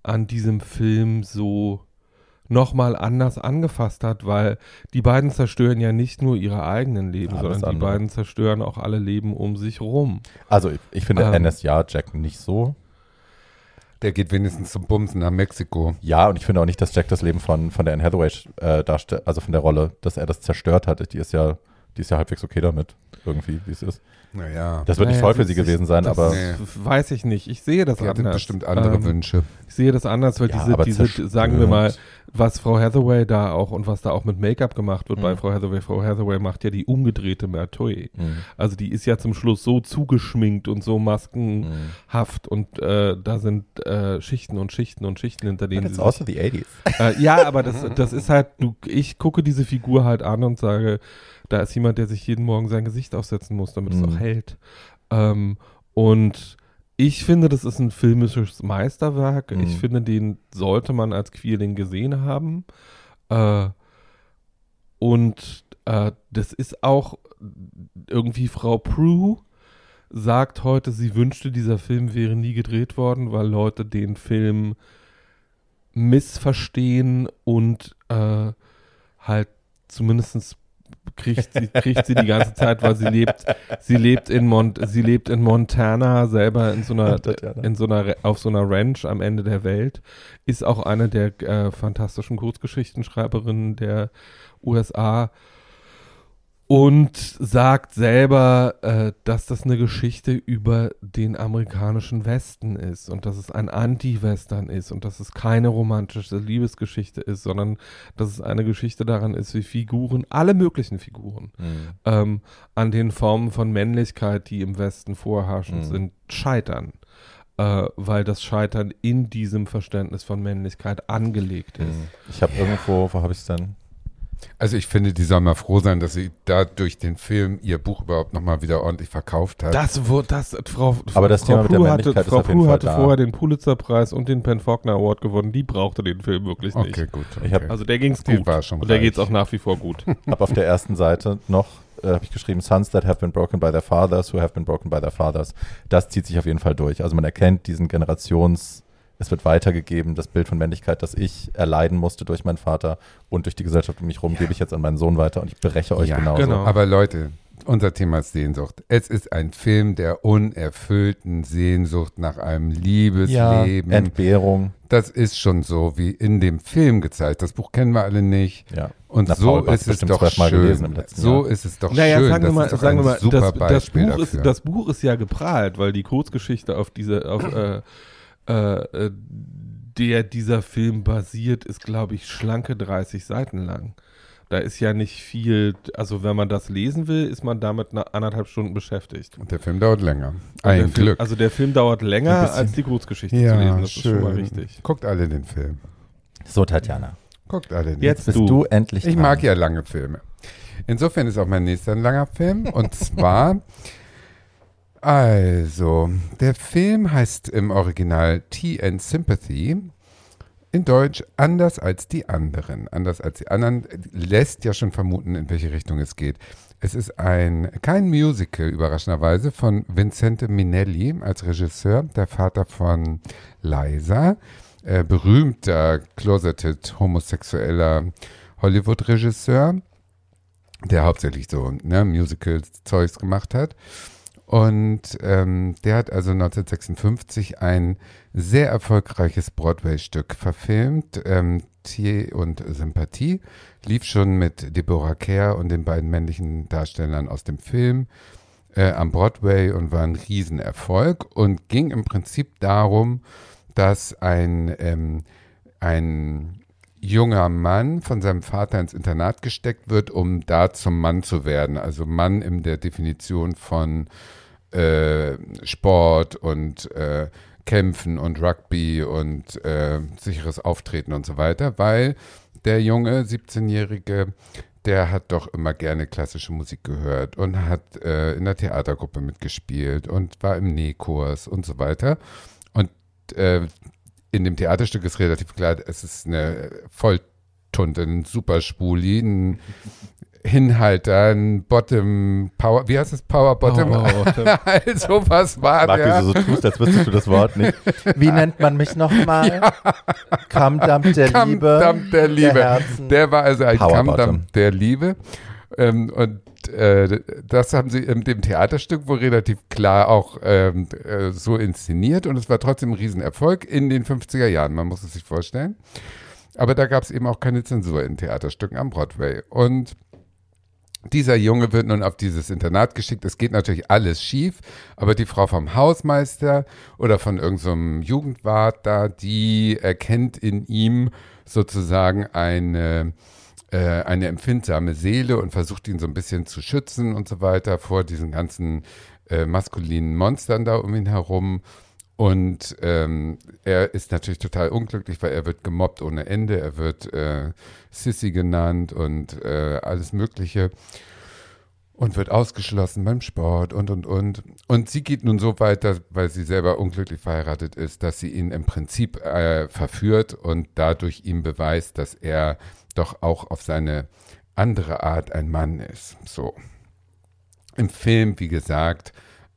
an diesem Film so nochmal anders angefasst hat, weil die beiden zerstören ja nicht nur ihre eigenen Leben, Alles sondern die andere. beiden zerstören auch alle Leben um sich rum. Also ich, ich finde Ähm. NS ja, Jack nicht so. Der geht wenigstens zum Bumsen nach Mexiko. Ja, und ich finde auch nicht, dass Jack das Leben von, von der Anne Hathaway äh, darstellt, also von der Rolle, dass er das zerstört hat. Die ist ja, die ist ja halbwegs okay damit, irgendwie, wie es ist. Naja. Das wird nicht Naja, toll für das sie ist- gewesen sein, das aber Nee. Weiß ich nicht. Ich sehe das Die hatte anders. bestimmt andere Ähm, Wünsche. Ich sehe das anders, weil Ja, diese, diese, sagen wir mal, was Frau Hathaway da auch und was da auch mit Make-up gemacht wird Mhm. bei Frau Hathaway. Frau Hathaway macht ja die umgedrehte Mertoy. Mhm. Also die ist ja zum Schluss so zugeschminkt und so maskenhaft Mhm. und äh, da sind äh, Schichten und Schichten und Schichten hinter denen it's sie also the 80s. äh, ja, aber das, das ist halt, du, ich gucke diese Figur halt an und sage, da ist jemand, der sich jeden Morgen sein Gesicht aufsetzen muss, damit es Mhm. auch hält. Ähm, und ich finde, das ist ein filmisches Meisterwerk. Mhm. Ich finde, den sollte man als Queerling gesehen haben. Äh, und äh, das ist auch irgendwie Frau Prue sagt heute, sie wünschte, dieser Film wäre nie gedreht worden, weil Leute den Film missverstehen und äh, halt zumindest kriegt sie, kriegt sie die ganze Zeit, weil sie lebt, sie lebt in Mont, sie lebt in Montana selber in so einer, in so einer, auf so einer Ranch am Ende der Welt, ist auch eine der äh, fantastischen Kurzgeschichtenschreiberinnen der USA und sagt selber, äh, dass das eine Geschichte über den amerikanischen Westen ist und dass es ein Anti-Western ist und dass es keine romantische Liebesgeschichte ist, sondern dass es eine Geschichte daran ist, wie Figuren, alle möglichen Figuren, Mhm. ähm, an den Formen von Männlichkeit, die im Westen vorherrschend Mhm. sind, scheitern. Äh, weil das Scheitern in diesem Verständnis von Männlichkeit angelegt ist. Mhm. Ich habe irgendwo, wo habe ich es denn? Also ich finde, die soll mal froh sein, dass sie da durch den Film ihr Buch überhaupt nochmal wieder ordentlich verkauft hat. Das wurde, das, Frau, Aber das Frau Thema mit der hatte, ist Frau auf jeden Prue Fall hatte da. vorher den Pulitzerpreis und den Penn Faulkner Award gewonnen. Die brauchte den Film wirklich nicht. okay, gut. Ich hab- okay. Also der ging's Die gut. war schon und der reich. geht's auch nach wie vor gut. habe auf der ersten Seite noch, äh, habe ich geschrieben, Sons that have been broken by their fathers, who have been broken by their fathers. Das zieht sich auf jeden Fall durch. Also man erkennt diesen Generations, es wird weitergegeben, das Bild von Männlichkeit, das ich erleiden musste durch meinen Vater und durch die Gesellschaft um mich rum, gebe ich jetzt an meinen Sohn weiter und ich breche euch Ja, genauso. genau. Aber Leute, unser Thema ist Sehnsucht. Es ist ein Film der unerfüllten Sehnsucht nach einem Ja, Liebesleben. Entbehrung. das ist schon so wie in dem Film gezeigt. Das Buch kennen wir alle nicht. Ja. Und Na, so Paul, hast ist du es doch schön. gelesen im letzten so Jahr. ist es doch Naja, schön. sagen wir das mal, ist doch sagen ein wir mal super das, das, Beispiel Buch dafür. ist, das Buch ist ja geprahlt, weil die Kurzgeschichte auf diese, auf äh, äh, äh, der dieser Film basiert, ist, glaube ich, schlanke 30 Seiten lang. Da ist ja nicht viel, also wenn man das lesen will, ist man damit nach anderthalb Stunden beschäftigt. Und der Film dauert länger. Ein Film, Glück. Also der Film dauert länger bisschen. als die Kurzgeschichte zu lesen, das ist schon mal richtig. Guckt alle den Film. So, Tatjana. Guckt alle den Jetzt Bist du. du, endlich Ich dran. mag ja lange Filme. Insofern ist auch mein nächster ein langer Film. Und zwar, also, der Film heißt im Original Tea and Sympathy. In Deutsch anders als die anderen. Anders als die anderen lässt ja schon vermuten, in welche Richtung es geht. Es ist ein kein Musical, überraschenderweise, von Vincente Minelli als Regisseur, der Vater von Liza, äh, berühmter, closeted, homosexueller Hollywood-Regisseur, der hauptsächlich so ne, Musical-Zeugs gemacht hat. Und ähm, der hat also 1956 ein sehr erfolgreiches Broadway-Stück verfilmt, ähm, Tee und Sympathie. Lief schon mit Deborah Kerr und den beiden männlichen Darstellern aus dem Film äh, am Broadway und war ein Riesenerfolg und ging im Prinzip darum, dass ein, ähm, ein junger Mann von seinem Vater ins Internat gesteckt wird, um da zum Mann zu werden. Also Mann in der Definition von äh, Sport und äh, Kämpfen und Rugby und äh, sicheres Auftreten und so weiter, weil der junge 17-Jährige, der hat doch immer gerne klassische Musik gehört und hat äh, in der Theatergruppe mitgespielt und war im Nähkurs und so weiter. Und äh, in dem Theaterstück ist relativ klar, es ist eine Volltunte, ein Superspuli, ein Hinhalter, ein Bottom Power, wie heißt es? Power Bottom? Power Bottom. also was war Mag, der? wie du so tust, als wüsstest du das Wort nicht. Wie nennt man mich nochmal? Ja. Kammdampf der Liebe. Dampf der Liebe. Der, der war also ein Power Kammdampf Bottom. der Liebe. Ähm, und äh, das haben sie in dem Theaterstück wohl relativ klar auch ähm, äh, so inszeniert und es war trotzdem ein Riesenerfolg in den 50er Jahren, man muss es sich vorstellen. Aber da gab es eben auch keine Zensur in Theaterstücken am Broadway. Und dieser Junge wird nun auf dieses Internat geschickt. Es geht natürlich alles schief, aber die Frau vom Hausmeister oder von irgendeinem Jugendwart da, die erkennt in ihm sozusagen eine, äh, eine empfindsame Seele und versucht ihn so ein bisschen zu schützen und so weiter vor diesen ganzen äh, maskulinen Monstern da um ihn herum. Und ähm, er ist natürlich total unglücklich, weil er wird gemobbt ohne Ende. Er wird äh, Sissy genannt und äh, alles Mögliche. Und wird ausgeschlossen beim Sport und, und, und. Und sie geht nun so weiter, weil sie selber unglücklich verheiratet ist, dass sie ihn im Prinzip äh, verführt und dadurch ihm beweist, dass er doch auch auf seine andere Art ein Mann ist. So. Im Film, wie gesagt,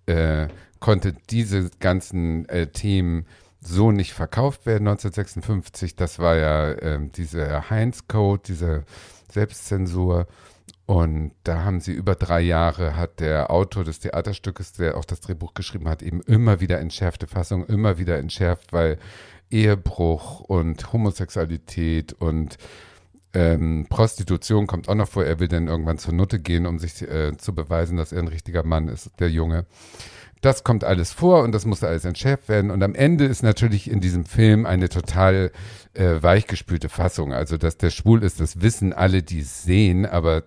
äh, konnte diese ganzen äh, Themen so nicht verkauft werden 1956. Das war ja äh, dieser Heinz-Code, diese Selbstzensur. Und da haben sie über drei Jahre, hat der Autor des Theaterstückes, der auch das Drehbuch geschrieben hat, eben immer wieder entschärfte Fassung, immer wieder entschärft, weil Ehebruch und Homosexualität und ähm, Prostitution kommt auch noch vor. Er will dann irgendwann zur Nutte gehen, um sich äh, zu beweisen, dass er ein richtiger Mann ist, der Junge. Das kommt alles vor und das muss alles entschärft werden. Und am Ende ist natürlich in diesem Film eine total äh, weichgespülte Fassung. Also, dass der schwul ist, das wissen alle, die es sehen, aber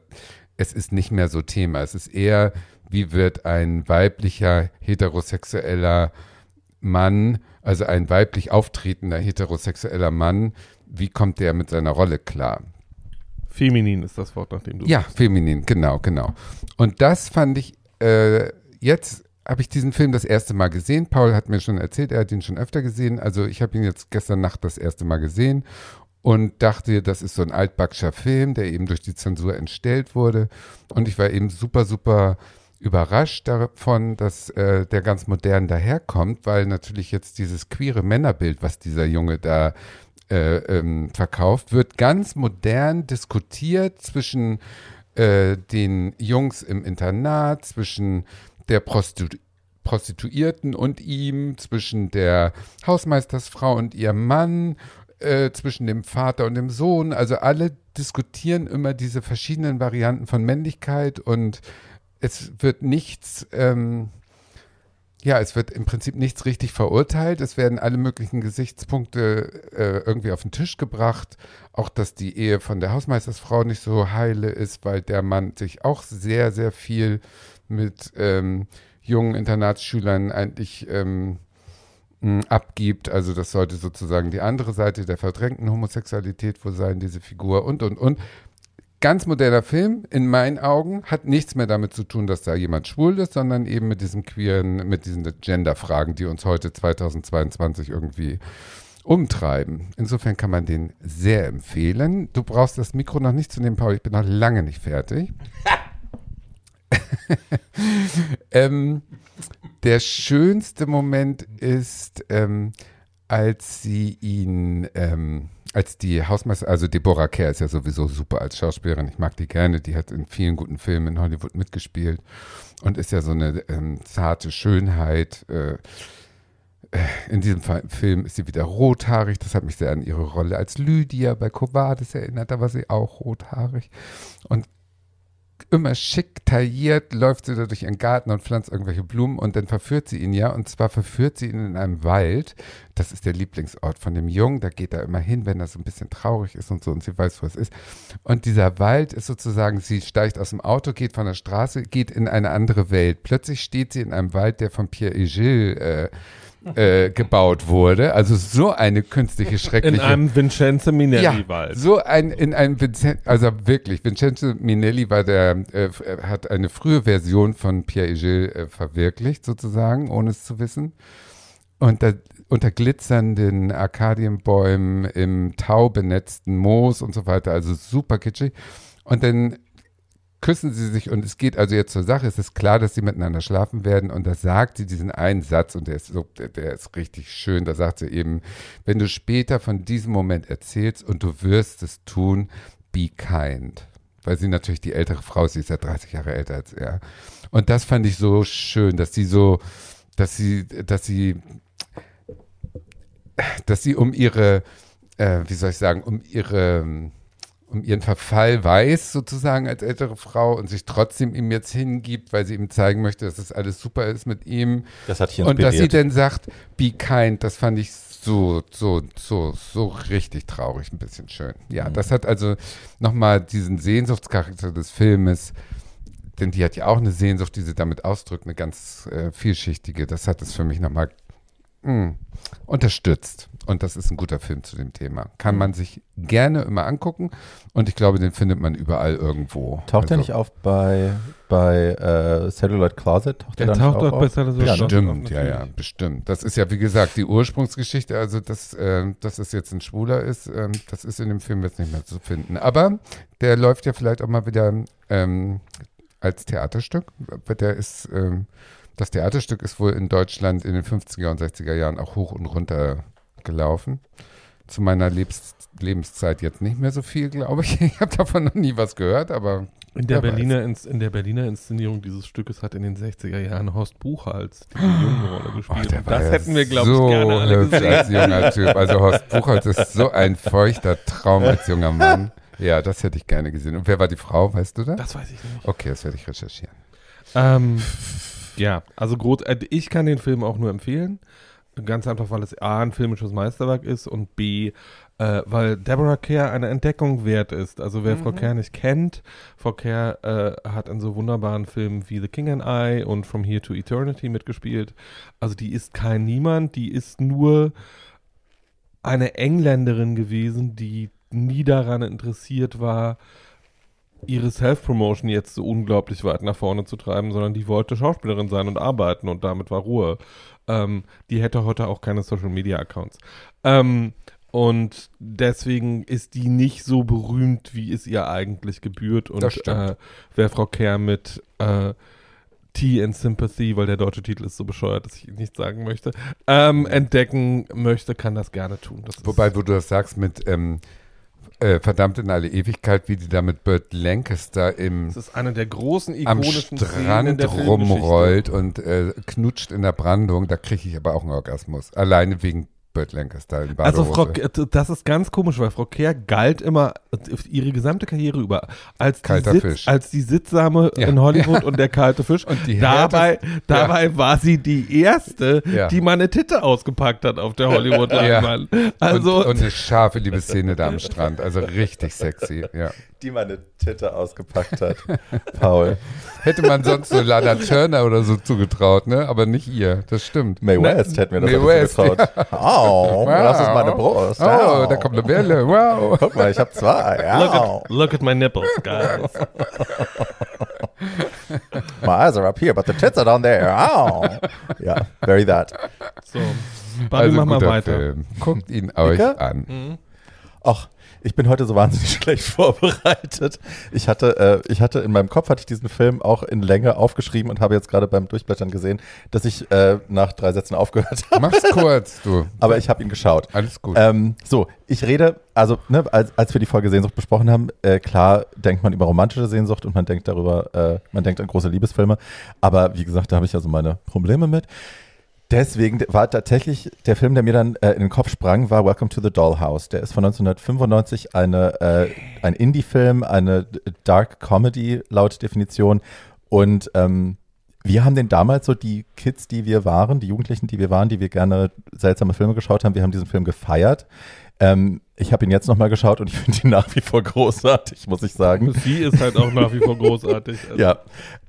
es ist nicht mehr so Thema. Es ist eher, wie wird ein weiblicher, heterosexueller Mann, also ein weiblich auftretender heterosexueller Mann, wie kommt der mit seiner Rolle klar? Feminin ist das Wort, nach dem du. Ja, feminin, genau, genau. Und das fand ich, äh, jetzt habe ich diesen Film das erste Mal gesehen. Paul hat mir schon erzählt, er hat ihn schon öfter gesehen. Also ich habe ihn jetzt gestern Nacht das erste Mal gesehen und dachte, das ist so ein altbackscher Film, der eben durch die Zensur entstellt wurde. Und ich war eben super, super überrascht davon, dass äh, der ganz modern daherkommt, weil natürlich jetzt dieses queere Männerbild, was dieser Junge da äh, ähm, verkauft, wird ganz modern diskutiert zwischen äh, den Jungs im Internat, zwischen der Prostitu Prostituierten und ihm, zwischen der Hausmeistersfrau und ihrem Mann, äh, zwischen dem Vater und dem Sohn. Also alle diskutieren immer diese verschiedenen Varianten von Männlichkeit und es wird nichts, ähm, ja, es wird im Prinzip nichts richtig verurteilt. Es werden alle möglichen Gesichtspunkte äh, irgendwie auf den Tisch gebracht. Auch, dass die Ehe von der Hausmeistersfrau nicht so heile ist, weil der Mann sich auch sehr, sehr viel mit ähm, jungen Internatsschülern eigentlich ähm, abgibt. Also das sollte sozusagen die andere Seite der verdrängten Homosexualität wohl sein, diese Figur und, und, und. Ganz moderner Film, in meinen Augen, hat nichts mehr damit zu tun, dass da jemand schwul ist, sondern eben mit diesem queeren, mit diesen Gender-Fragen, die uns heute 2022 irgendwie umtreiben. Insofern kann man den sehr empfehlen. Du brauchst das Mikro noch nicht zu nehmen, Paul, ich bin noch lange nicht fertig. ähm, der schönste Moment ist, ähm, als sie ihn, ähm, als die Hausmeister, also Deborah Kerr ist ja sowieso super als Schauspielerin, ich mag die gerne, die hat in vielen guten Filmen in Hollywood mitgespielt und ist ja so eine ähm, zarte Schönheit. Äh, äh, in diesem Film ist sie wieder rothaarig. Das hat mich sehr an ihre Rolle als Lydia bei Covades erinnert. Da war sie auch rothaarig. Und immer schick tailliert läuft sie da durch ihren Garten und pflanzt irgendwelche Blumen und dann verführt sie ihn ja. Und zwar verführt sie ihn in einem Wald. Das ist der Lieblingsort von dem Jungen. Da geht er immer hin, wenn er so ein bisschen traurig ist und so und sie weiß, wo es ist. Und dieser Wald ist sozusagen, sie steigt aus dem Auto, geht von der Straße, geht in eine andere Welt. Plötzlich steht sie in einem Wald, der von Pierre Egil äh, äh, gebaut wurde. Also so eine künstliche, schreckliche. In einem Vincenzo ja, Minelli-Wald. so ein, in einem Vincent, also wirklich, Vincenzo Minelli war der, äh, hat eine frühe Version von Pierre Egil äh, verwirklicht, sozusagen, ohne es zu wissen. Und da, unter glitzernden Arkadienbäumen im taubenetzten Moos und so weiter, also super kitschig. Und dann küssen sie sich und es geht also jetzt zur Sache. Es ist klar, dass sie miteinander schlafen werden und da sagt sie diesen einen Satz und der ist so, der, der ist richtig schön. Da sagt sie eben, wenn du später von diesem Moment erzählst und du wirst es tun, be kind. Weil sie natürlich die ältere Frau ist, sie ist ja 30 Jahre älter als er. Und das fand ich so schön, dass sie so, dass sie, dass sie, dass sie um ihre, äh, wie soll ich sagen, um ihre, um ihren Verfall weiß, sozusagen als ältere Frau und sich trotzdem ihm jetzt hingibt, weil sie ihm zeigen möchte, dass das alles super ist mit ihm. Das hat hier Und dass sie dann sagt, be kind, das fand ich so, so, so, so richtig traurig, ein bisschen schön. Ja, Mhm. das hat also nochmal diesen Sehnsuchtscharakter des Filmes, denn die hat ja auch eine Sehnsucht, die sie damit ausdrückt, eine ganz äh, vielschichtige. Das hat es für mich nochmal mh, unterstützt. Und das ist ein guter Film zu dem Thema. Kann Mhm. man sich gerne immer angucken und ich glaube, den findet man überall irgendwo. Taucht also, der nicht auf bei, bei äh, Celluloid Closet? Taucht der, Der taucht auch dort bei? Celluloid Ja, ne? Bestimmt, ja, ja, bestimmt. Das ist ja, wie gesagt, die Ursprungsgeschichte, also dass, äh, dass es jetzt ein Schwuler ist, ähm, das ist in dem Film jetzt nicht mehr zu finden. Aber der läuft ja vielleicht auch mal wieder ähm, als Theaterstück. Der ist, ähm, das Theaterstück ist wohl in Deutschland in den 50er und 60er Jahren auch hoch und runter gelaufen. Zu meiner Lebens Lebenszeit jetzt nicht mehr so viel, glaube ich. Ich habe davon noch nie was gehört, aber In der. Berliner, Ins- in der Berliner Inszenierung dieses Stückes hat in den 60er Jahren Horst Buchholz die Jungenrolle gespielt. Oh, das ja hätten wir, glaube so ich, gerne alle gesehen. als junger Typ. Also Horst Buchholz ist so ein feuchter Traum als junger Mann. Ja, das hätte ich gerne gesehen. Und wer war die Frau, weißt du das? Das weiß ich nicht. Okay, das werde ich recherchieren. Ähm, ja, also groß, äh, ich kann den Film auch nur empfehlen. Ganz einfach, weil es A, ein filmisches Meisterwerk ist und B, äh, weil Deborah Kerr eine Entdeckung wert ist. Also wer Frau Kerr nicht kennt, Frau Kerr äh, hat in so wunderbaren Filmen wie The King and I und From Here to Eternity mitgespielt. Also die ist kein Niemand, die ist nur eine Engländerin gewesen, die nie daran interessiert war, ihre Self-Promotion jetzt so unglaublich weit nach vorne zu treiben, sondern die wollte Schauspielerin sein und arbeiten und damit war Ruhe. Ähm, die hätte heute auch keine Social-Media-Accounts. Ähm, und deswegen ist die nicht so berühmt, wie es ihr eigentlich gebührt. Und äh, wer Frau Kerr mit äh, Tea and Sympathy, weil der deutsche Titel ist so bescheuert, dass ich ihn nicht sagen möchte, ähm, entdecken möchte, kann das gerne tun. Das Wobei, wo du das sagst mit ähm, äh, Verdammt in alle Ewigkeit, wie die da mit Burt Lancaster im, das ist eine der großen am ikonischen Szenen in Strand Filmgeschichte. rumrollt und äh, knutscht in der Brandung, da kriege ich aber auch einen Orgasmus. Alleine wegen Burt Lancaster in Also Badehose. Frau, K- das ist ganz komisch, weil Frau Kehr galt immer äh, ihre gesamte Karriere über als die, Kalter Sitz, Fisch. als die Sittsame Ja. in Hollywood und der kalte Fisch. Und die dabei dabei war sie die erste, Ja. die mal eine Titte ausgepackt hat auf der Hollywood-Leinwand. Also und, und eine scharfe Liebesszene da am Strand. Also richtig sexy, ja. Die meine Titte ausgepackt hat. Paul. Hätte man sonst so Lana Turner oder so zugetraut, ne? Aber nicht ihr. Das stimmt. Mae West hätten wir das Mae West, getraut. Oh, das ist meine Brust. Oh, Au. da kommt eine Welle. Wow. Guck mal, ich habe zwei. look at, look at my nipples, guys. My eyes are up here, but the tits are down there. Au. Ja, very that. So, Barbie, mach mal weiter. Film. Guckt ihn euch Dicke? an. Mhm. Ach, ich bin heute so wahnsinnig schlecht vorbereitet. Ich hatte, äh, ich hatte in meinem Kopf hatte ich diesen Film auch in Länge aufgeschrieben und habe jetzt gerade beim Durchblättern gesehen, dass ich äh, nach drei Sätzen aufgehört habe. Mach's kurz, du. Aber ich habe ihn geschaut. Alles gut. Ähm, so, ich rede, also ne, als, als wir die Folge Sehnsucht besprochen haben, äh, klar denkt man über romantische Sehnsucht und man denkt darüber, äh, man denkt an große Liebesfilme. Aber wie gesagt, da habe ich also meine Probleme mit. Deswegen war tatsächlich der Film, der mir dann äh, in den Kopf sprang, war Welcome to the Dollhouse. Der ist von 1995 eine, äh, ein Indie-Film, eine Dark Comedy laut Definition. Und ähm, wir haben den damals so die Kids, die wir waren, die Jugendlichen, die wir waren, die wir gerne seltsame Filme geschaut haben, wir haben diesen Film gefeiert. Ähm, ich habe ihn jetzt nochmal geschaut und ich finde ihn nach wie vor großartig, muss ich sagen. Sie ist halt auch nach wie vor großartig. Also. Ja.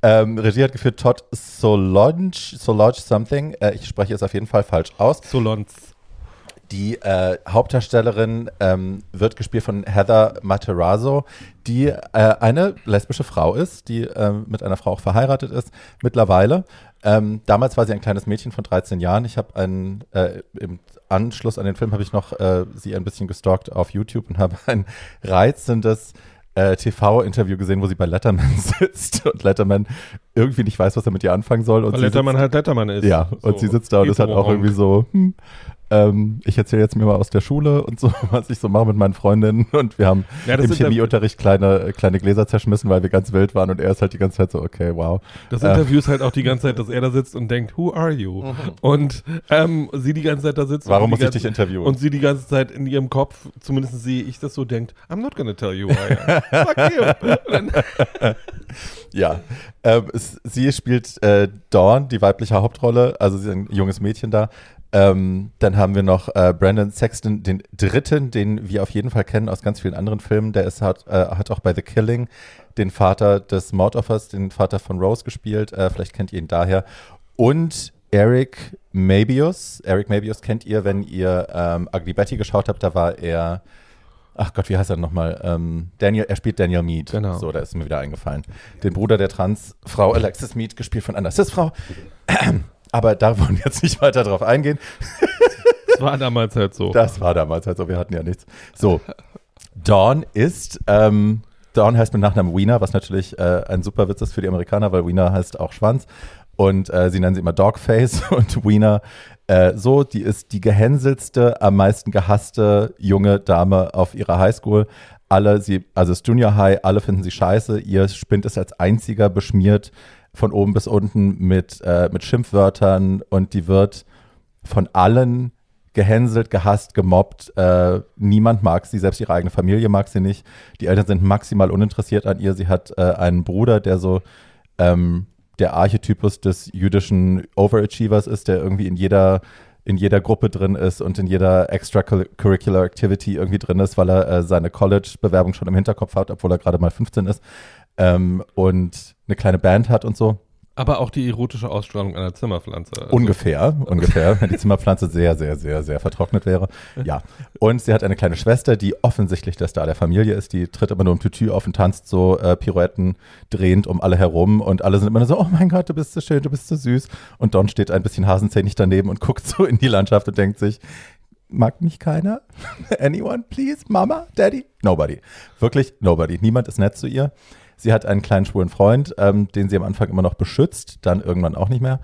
Ähm, Regie hat geführt Todd Solange, Solange something. Äh, ich spreche es auf jeden Fall falsch aus. Solange. Die äh, Hauptdarstellerin ähm, wird gespielt von Heather Materazzo, die äh, eine lesbische Frau ist, die äh, mit einer Frau auch verheiratet ist mittlerweile. Ähm, damals war sie ein kleines Mädchen von 13 Jahren. Ich habe einen, äh, im Anschluss an den Film habe ich noch äh, sie ein bisschen gestalkt auf YouTube und habe ein reizendes äh, TV-Interview gesehen, wo sie bei Letterman sitzt und Letterman irgendwie nicht weiß, was er mit ihr anfangen soll. Und Weil Letterman halt Letterman ist. Ja, und so. sie sitzt da und ist halt auch irgendwie so, hm, ähm, ich erzähle jetzt mir mal aus der Schule und so, was ich so mache mit meinen Freundinnen. Und wir haben Ja, im Chemieunterricht kleine, kleine Gläser zerschmissen, weil wir ganz wild waren und er ist halt die ganze Zeit so, okay, wow. Das Äh. Interview ist halt auch die ganze Zeit, dass er da sitzt und denkt, who are you? Und ähm, sie die ganze Zeit da sitzt. Warum und muss die ich dich ganze- interviewen? Und sie die ganze Zeit in ihrem Kopf, zumindest sehe ich das so, denkt, I'm not gonna tell you I am. Fuck you. Ja, ähm, sie spielt äh, Dawn, die weibliche Hauptrolle, also sie ist ein junges Mädchen da. Ähm, dann haben wir noch äh, Brandon Sexton, den dritten, den wir auf jeden Fall kennen aus ganz vielen anderen Filmen. Der ist, hat, äh, hat auch bei The Killing den Vater des Mordopfers, den Vater von Rose gespielt. Äh, vielleicht kennt ihr ihn daher. Und Eric Mabius. Eric Mabius kennt ihr, wenn ihr ähm, Ugly Betty geschaut habt. Da war er, ach Gott, wie heißt er nochmal? Ähm, Daniel, er spielt Daniel Mead. Genau. So, da ist mir wieder eingefallen. Den Bruder der Transfrau Alexis Mead, gespielt von einer Cis-Frau. Aber da wollen wir jetzt nicht weiter drauf eingehen. Das war damals halt so. Das war damals halt so, wir hatten ja nichts. So, Dawn ist, ähm, Dawn heißt mit Nachnamen Wiener, was natürlich äh, ein super Witz ist für die Amerikaner, weil Wiener heißt auch Schwanz. Und äh, sie nennen sie immer Dogface und Wiener äh, so, die ist die gehänselste, am meisten gehasste junge Dame auf ihrer Highschool. Alle, sie, also das Junior High, alle finden sie scheiße. Ihr Spind ist als einziger beschmiert von oben bis unten mit, äh, mit Schimpfwörtern und die wird von allen gehänselt, gehasst, gemobbt. Äh, niemand mag sie, selbst ihre eigene Familie mag sie nicht. Die Eltern sind maximal uninteressiert an ihr. Sie hat äh, einen Bruder, der so ähm, der Archetypus des jüdischen Overachievers ist, der irgendwie in jeder in jeder Gruppe drin ist und in jeder extracurricular activity irgendwie drin ist, weil er äh, seine College-Bewerbung schon im Hinterkopf hat, obwohl er gerade mal 15 ist ähm, und eine kleine Band hat und so. Aber auch die erotische Ausstrahlung einer Zimmerpflanze. Also, Ungefähr, ungefähr, wenn die Zimmerpflanze sehr, sehr, sehr, sehr vertrocknet wäre. Ja. Und sie hat eine kleine Schwester, die offensichtlich der Star der Familie ist. Die tritt immer nur im Tütü auf und tanzt so äh, Pirouetten drehend um alle herum. Und alle sind immer nur so, oh mein Gott, du bist so schön, du bist so süß. Und Don steht ein bisschen hasenzähnig daneben und guckt so in die Landschaft und denkt sich, mag mich keiner? Anyone, please? Mama? Daddy? Nobody. Wirklich nobody. Niemand ist nett zu ihr. Sie hat einen kleinen schwulen Freund, ähm, den sie am Anfang immer noch beschützt, dann irgendwann auch nicht mehr.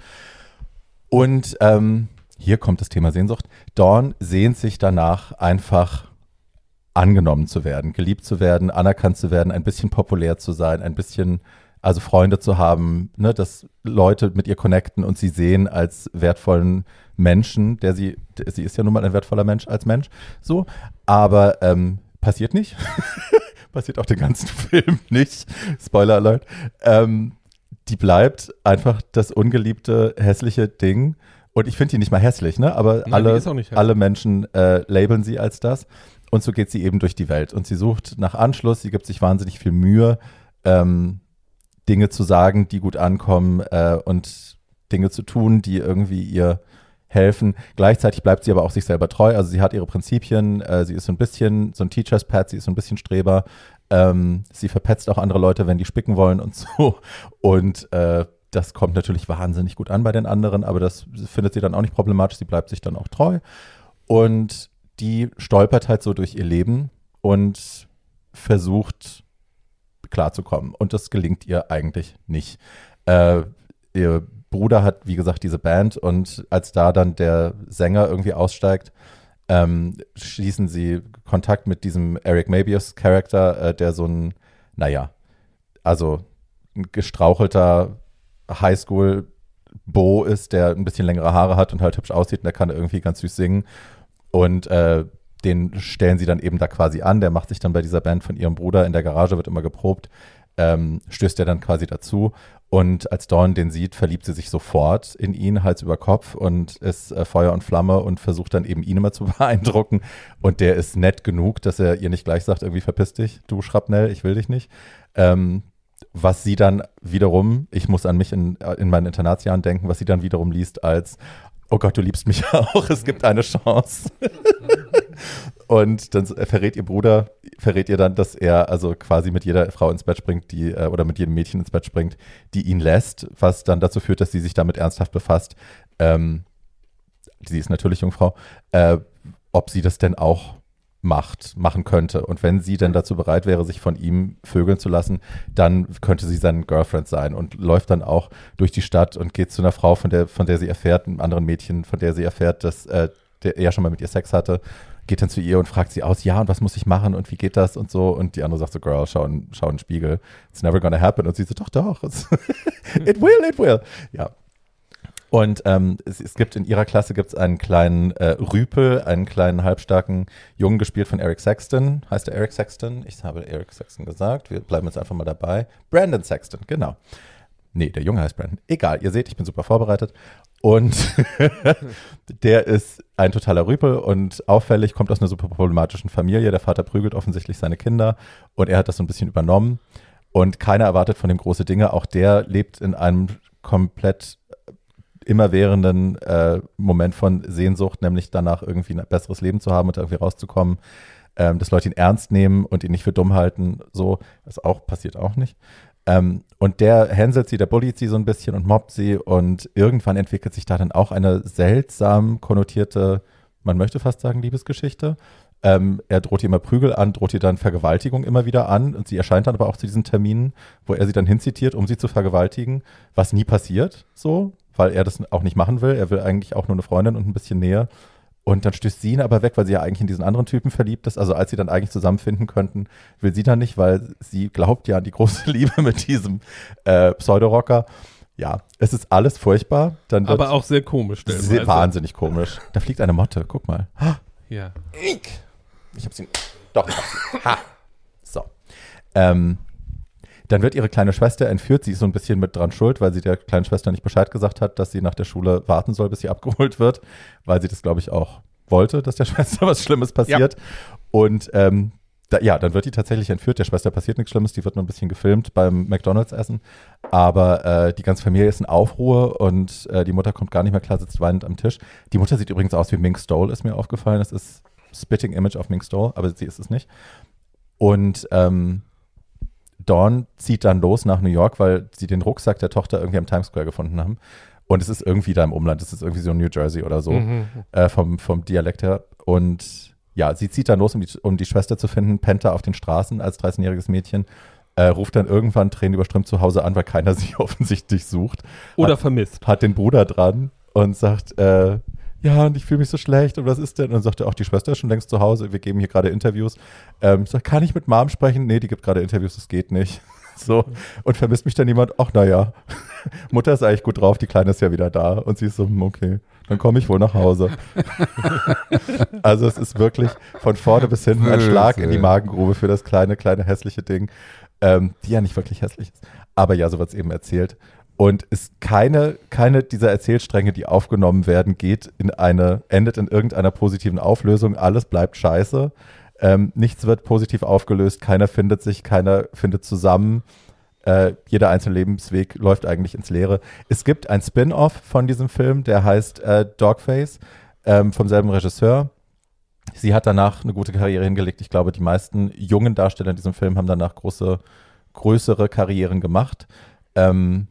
Und ähm, hier kommt das Thema Sehnsucht. Dawn sehnt sich danach einfach angenommen zu werden, geliebt zu werden, anerkannt zu werden, ein bisschen populär zu sein, ein bisschen, also Freunde zu haben, ne, dass Leute mit ihr connecten und sie sehen als wertvollen Menschen, der sie, sie ist ja nun mal ein wertvoller Mensch als Mensch, so, aber ähm, passiert nicht. passiert auch den ganzen Film nicht. Spoiler Alert. Ähm, die bleibt einfach das ungeliebte, hässliche Ding. Und ich finde die nicht mal hässlich, ne? Aber Nein, alle, alle Menschen äh, labeln sie als das. Und so geht sie eben durch die Welt. Und sie sucht nach Anschluss, sie gibt sich wahnsinnig viel Mühe, ähm, Dinge zu sagen, die gut ankommen äh, und Dinge zu tun, die irgendwie ihr helfen. Gleichzeitig bleibt sie aber auch sich selber treu. Also sie hat ihre Prinzipien, äh, sie ist so ein bisschen so ein Teacher's Pet, sie ist so ein bisschen Streber. Ähm, sie verpetzt auch andere Leute, wenn die spicken wollen und so. Und äh, das kommt natürlich wahnsinnig gut an bei den anderen, aber das findet sie dann auch nicht problematisch. Sie bleibt sich dann auch treu. Und die stolpert halt so durch ihr Leben und versucht klarzukommen. Und das gelingt ihr eigentlich nicht. Äh, ihr Bruder hat, wie gesagt, diese Band und als da dann der Sänger irgendwie aussteigt, ähm, schließen sie Kontakt mit diesem Eric Mabius Charakter, äh, der so ein, naja, also ein gestrauchelter Highschool Bo ist, der ein bisschen längere Haare hat und halt hübsch aussieht und der kann irgendwie ganz süß singen. Und äh, den stellen sie dann eben da quasi an. Der macht sich dann bei dieser Band von ihrem Bruder in der Garage, wird immer geprobt. ähm, stößt er dann quasi dazu. Und als Dawn den sieht, verliebt sie sich sofort in ihn, Hals über Kopf und ist äh, Feuer und Flamme und versucht dann eben ihn immer zu beeindrucken. Und der ist nett genug, dass er ihr nicht gleich sagt, irgendwie verpiss dich, du Schrapnell, ich will dich nicht. Ähm, was sie dann wiederum, ich muss an mich in, in meinen Internatsjahren denken, was sie dann wiederum liest als, oh Gott, du liebst mich auch, es gibt eine Chance. und dann verrät ihr Bruder, verrät ihr dann, dass er also quasi mit jeder Frau ins Bett springt, die, äh, oder mit jedem Mädchen ins Bett springt, die ihn lässt, was dann dazu führt, dass sie sich damit ernsthaft befasst. Ähm, sie ist natürlich Jungfrau, äh, ob sie das denn auch macht, machen könnte. Und wenn sie denn dazu bereit wäre, sich von ihm vögeln zu lassen, dann könnte sie sein Girlfriend sein und läuft dann auch durch die Stadt und geht zu einer Frau, von der, von der sie erfährt, einem anderen Mädchen, von der sie erfährt, dass äh, der er schon mal mit ihr Sex hatte, geht dann zu ihr und fragt sie aus, ja, und was muss ich machen und wie geht das und so. Und die andere sagt so, Girl, schau, in, schau in den Spiegel. It's never gonna happen. Und sie so, doch, doch. it will, it will. Ja, und ähm, es, es, gibt in ihrer Klasse gibt's einen kleinen äh, Rüpel, einen kleinen halbstarken Jungen, gespielt von Eric Sexton. Heißt er Eric Sexton? Ich habe Eric Sexton gesagt. Wir bleiben jetzt einfach mal dabei. Brandon Sexton, genau. Nee, der Junge heißt Brandon. Egal, ihr seht, ich bin super vorbereitet. Und der ist ein totaler Rüpel und auffällig, kommt aus einer super problematischen Familie. Der Vater prügelt offensichtlich seine Kinder und er hat das so ein bisschen übernommen. Und keiner erwartet von dem große Dinge. Auch der lebt in einem komplett immerwährenden äh, Moment von Sehnsucht, nämlich danach irgendwie ein besseres Leben zu haben und irgendwie rauszukommen, ähm, dass Leute ihn ernst nehmen und ihn nicht für dumm halten, so, das auch passiert auch nicht. Ähm, und der hänselt sie, der bullied sie so ein bisschen und mobbt sie und irgendwann entwickelt sich da dann auch eine seltsam konnotierte, man möchte fast sagen, Liebesgeschichte. Ähm, er droht ihr immer Prügel an, droht ihr dann Vergewaltigung immer wieder an und sie erscheint dann aber auch zu diesen Terminen, wo er sie dann hinzitiert, um sie zu vergewaltigen, was nie passiert, so weil er das auch nicht machen will. Er will eigentlich auch nur eine Freundin und ein bisschen Nähe. Und dann stößt sie ihn aber weg, weil sie ja eigentlich in diesen anderen Typen verliebt ist. Also als sie dann eigentlich zusammenfinden könnten, will sie dann nicht, weil sie glaubt ja an die große Liebe mit diesem äh, Pseudorocker. Ja, es ist alles furchtbar. Dann aber auch sehr komisch. Sehr, wahnsinnig komisch. Da fliegt eine Motte, guck mal. Ja. Ich hab sie. Doch. Ha. So. Ähm, dann wird ihre kleine Schwester entführt. Sie ist so ein bisschen mit dran schuld, weil sie der kleinen Schwester nicht Bescheid gesagt hat, dass sie nach der Schule warten soll, bis sie abgeholt wird, weil sie das, glaube ich, auch wollte, dass der Schwester was Schlimmes passiert. Ja. Und ähm, da, ja, dann wird die tatsächlich entführt. Der Schwester passiert nichts Schlimmes, die wird nur ein bisschen gefilmt beim McDonalds-Essen. Aber äh, die ganze Familie ist in Aufruhr und äh, die Mutter kommt gar nicht mehr klar, sitzt weinend am Tisch. Die Mutter sieht übrigens aus wie Mink Stole, ist mir aufgefallen. Das ist Spitting Image of Mink Stole, aber sie ist es nicht. Und ähm, Dawn zieht dann los nach New York, weil sie den Rucksack der Tochter irgendwie am Times Square gefunden haben. Und es ist irgendwie da im Umland, es ist irgendwie so New Jersey oder so, mhm. äh, vom, vom Dialekt her. Und ja, sie zieht dann los, um die, um die Schwester zu finden, pennt da auf den Straßen als 13-jähriges Mädchen, äh, ruft dann irgendwann Tränen überströmt zu Hause an, weil keiner sie offensichtlich sucht. Oder hat, vermisst. Hat den Bruder dran und sagt, äh, ja, und ich fühle mich so schlecht und was ist denn? Und dann sagt er auch, die Schwester ist schon längst zu Hause, wir geben hier gerade Interviews. Ähm, ich sage, kann ich mit Mom sprechen? Nee, die gibt gerade Interviews, das geht nicht. So, und vermisst mich dann jemand? Ach, naja, Mutter ist eigentlich gut drauf, die Kleine ist ja wieder da. Und sie ist so, hm, okay, dann komme ich wohl nach Hause. also es ist wirklich von vorne bis hinten ein Schlag in die Magengrube für das kleine, kleine hässliche Ding, ähm, die ja nicht wirklich hässlich ist. Aber ja, so wird es eben erzählt. Und ist keine, keine dieser Erzählstränge, die aufgenommen werden, geht in eine, endet in irgendeiner positiven Auflösung. Alles bleibt scheiße. Ähm, nichts wird positiv aufgelöst. Keiner findet sich, keiner findet zusammen. Äh, jeder einzelne Lebensweg läuft eigentlich ins Leere. Es gibt ein Spin-off von diesem Film, der heißt äh, Dogface, ähm, vom selben Regisseur. Sie hat danach eine gute Karriere hingelegt. Ich glaube, die meisten jungen Darsteller in diesem Film haben danach große, größere Karrieren gemacht. Ähm,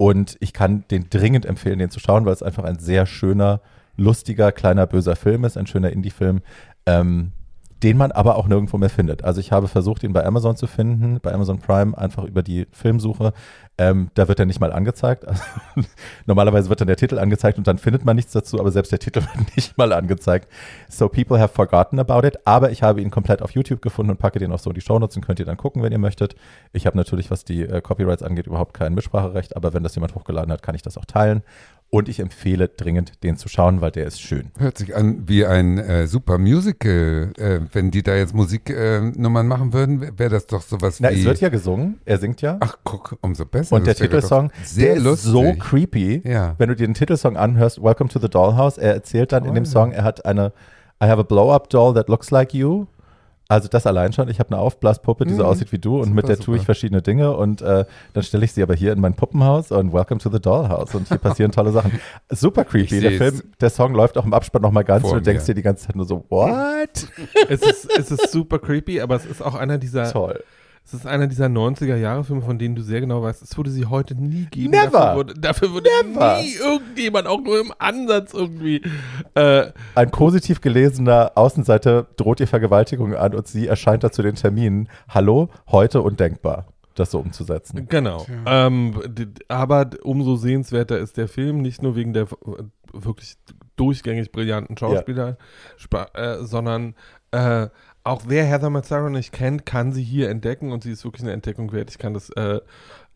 und ich kann den dringend empfehlen, den zu schauen, weil es einfach ein sehr schöner, lustiger, kleiner, böser Film ist, ein schöner Indie-Film. Ähm, den man aber auch nirgendwo mehr findet. Also ich habe versucht, ihn bei Amazon zu finden, bei Amazon Prime, einfach über die Filmsuche. Ähm, da wird er nicht mal angezeigt. Also, normalerweise wird dann der Titel angezeigt und dann findet man nichts dazu, aber selbst der Titel wird nicht mal angezeigt. So people have forgotten about it, aber ich habe ihn komplett auf YouTube gefunden und packe den auch so in die Shownotes und könnt ihr dann gucken, wenn ihr möchtet. Ich habe natürlich, was die äh, Copyrights angeht, überhaupt kein Mitspracherecht, aber wenn das jemand hochgeladen hat, kann ich das auch teilen. Und ich empfehle dringend, den zu schauen, weil der ist schön. Hört sich an wie ein äh, super Musical. Äh, wenn die da jetzt Musiknummern machen würden, wäre das doch sowas Na, wie. es wird ja gesungen, er singt ja. Ach, guck, umso besser. und der Titelsong, sehr der lustig. ist so creepy. Ja. Wenn du dir den Titelsong anhörst, Welcome to the Dollhouse, er erzählt dann in dem Toll. Song, er hat eine I have a blow-up doll that looks like you. Also das allein schon. Ich habe eine Aufblaspuppe, die so Mhm. aussieht wie du und Super, mit der tue ich super. verschiedene Dinge und äh, dann stelle ich sie aber hier in mein Puppenhaus und Welcome to the Dollhouse und hier passieren tolle Sachen. Super creepy. Der. Film, der Song läuft auch im Abspann nochmal ganz und du denkst dir die ganze Zeit nur so, what? es, ist, es ist super creepy, aber es ist auch einer dieser, Toll. Es ist einer dieser 90er Jahre Filme, von denen du sehr genau weißt, es würde sie heute nie geben. Never. Dafür würde, dafür würde Never. nie irgendjemand, auch nur im Ansatz irgendwie, äh, Ein positiv gelesener Außenseiter droht ihr Vergewaltigung an und sie erscheint da zu den Terminen. Hallo, heute und denkbar, das so umzusetzen. Genau. Ähm, aber umso sehenswerter ist der Film, nicht nur wegen der wirklich durchgängig brillanten Schauspieler, spa- äh, sondern äh, auch wer Heather Mazzaro nicht kennt, kann sie hier entdecken und sie ist wirklich eine Entdeckung wert. Ich kann das, äh,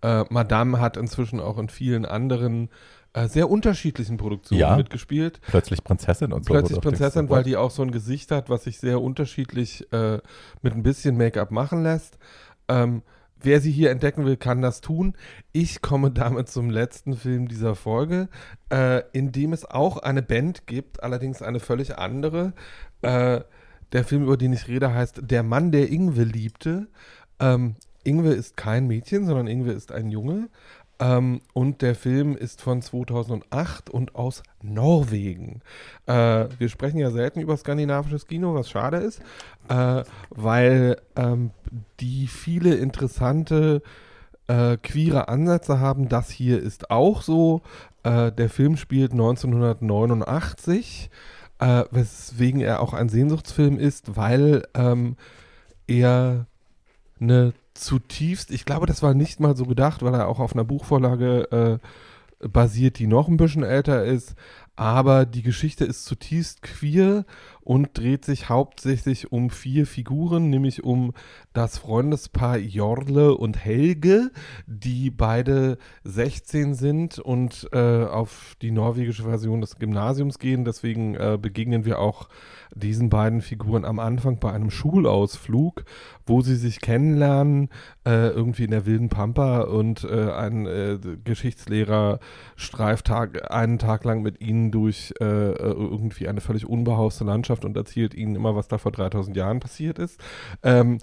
äh, Madame hat inzwischen auch in vielen anderen äh, sehr unterschiedlichen Produktionen Ja. mitgespielt. Plötzlich Prinzessin und so. Plötzlich Prinzessin, weil die auch so ein Gesicht hat, was sich sehr unterschiedlich äh, mit ein bisschen Make-up machen lässt. Ähm, wer sie hier entdecken will, kann das tun. Ich komme damit zum letzten Film dieser Folge, äh, in dem es auch eine Band gibt, allerdings eine völlig andere. Äh, der Film, über den ich rede, heißt Der Mann, der Ingwe liebte. Ähm, Ingwe ist kein Mädchen, sondern Ingwe ist ein Junge. Ähm, und der Film ist von 2008 und aus Norwegen. Äh, wir sprechen ja selten über skandinavisches Kino, was schade ist, äh, weil ähm, die viele interessante äh, queere Ansätze haben. Das hier ist auch so. Äh, der Film spielt 1989, äh, weswegen er auch ein Sehnsuchtsfilm ist, weil ähm, er eine zutiefst, ich glaube, das war nicht mal so gedacht, weil er auch auf einer Buchvorlage äh, basiert, die noch ein bisschen älter ist, aber die Geschichte ist zutiefst queer und dreht sich hauptsächlich um vier Figuren, nämlich um das Freundespaar Jorle und Helge, die beide 16 sind und äh, auf die norwegische Version des Gymnasiums gehen. Deswegen äh, begegnen wir auch diesen beiden Figuren am Anfang bei einem Schulausflug, wo sie sich kennenlernen, äh, irgendwie in der wilden Pampa und äh, ein äh, Geschichtslehrer streift Tag, einen Tag lang mit ihnen durch äh, irgendwie eine völlig unbehauste Landschaft und erzählt ihnen immer, was da vor 3000 Jahren passiert ist. Ähm,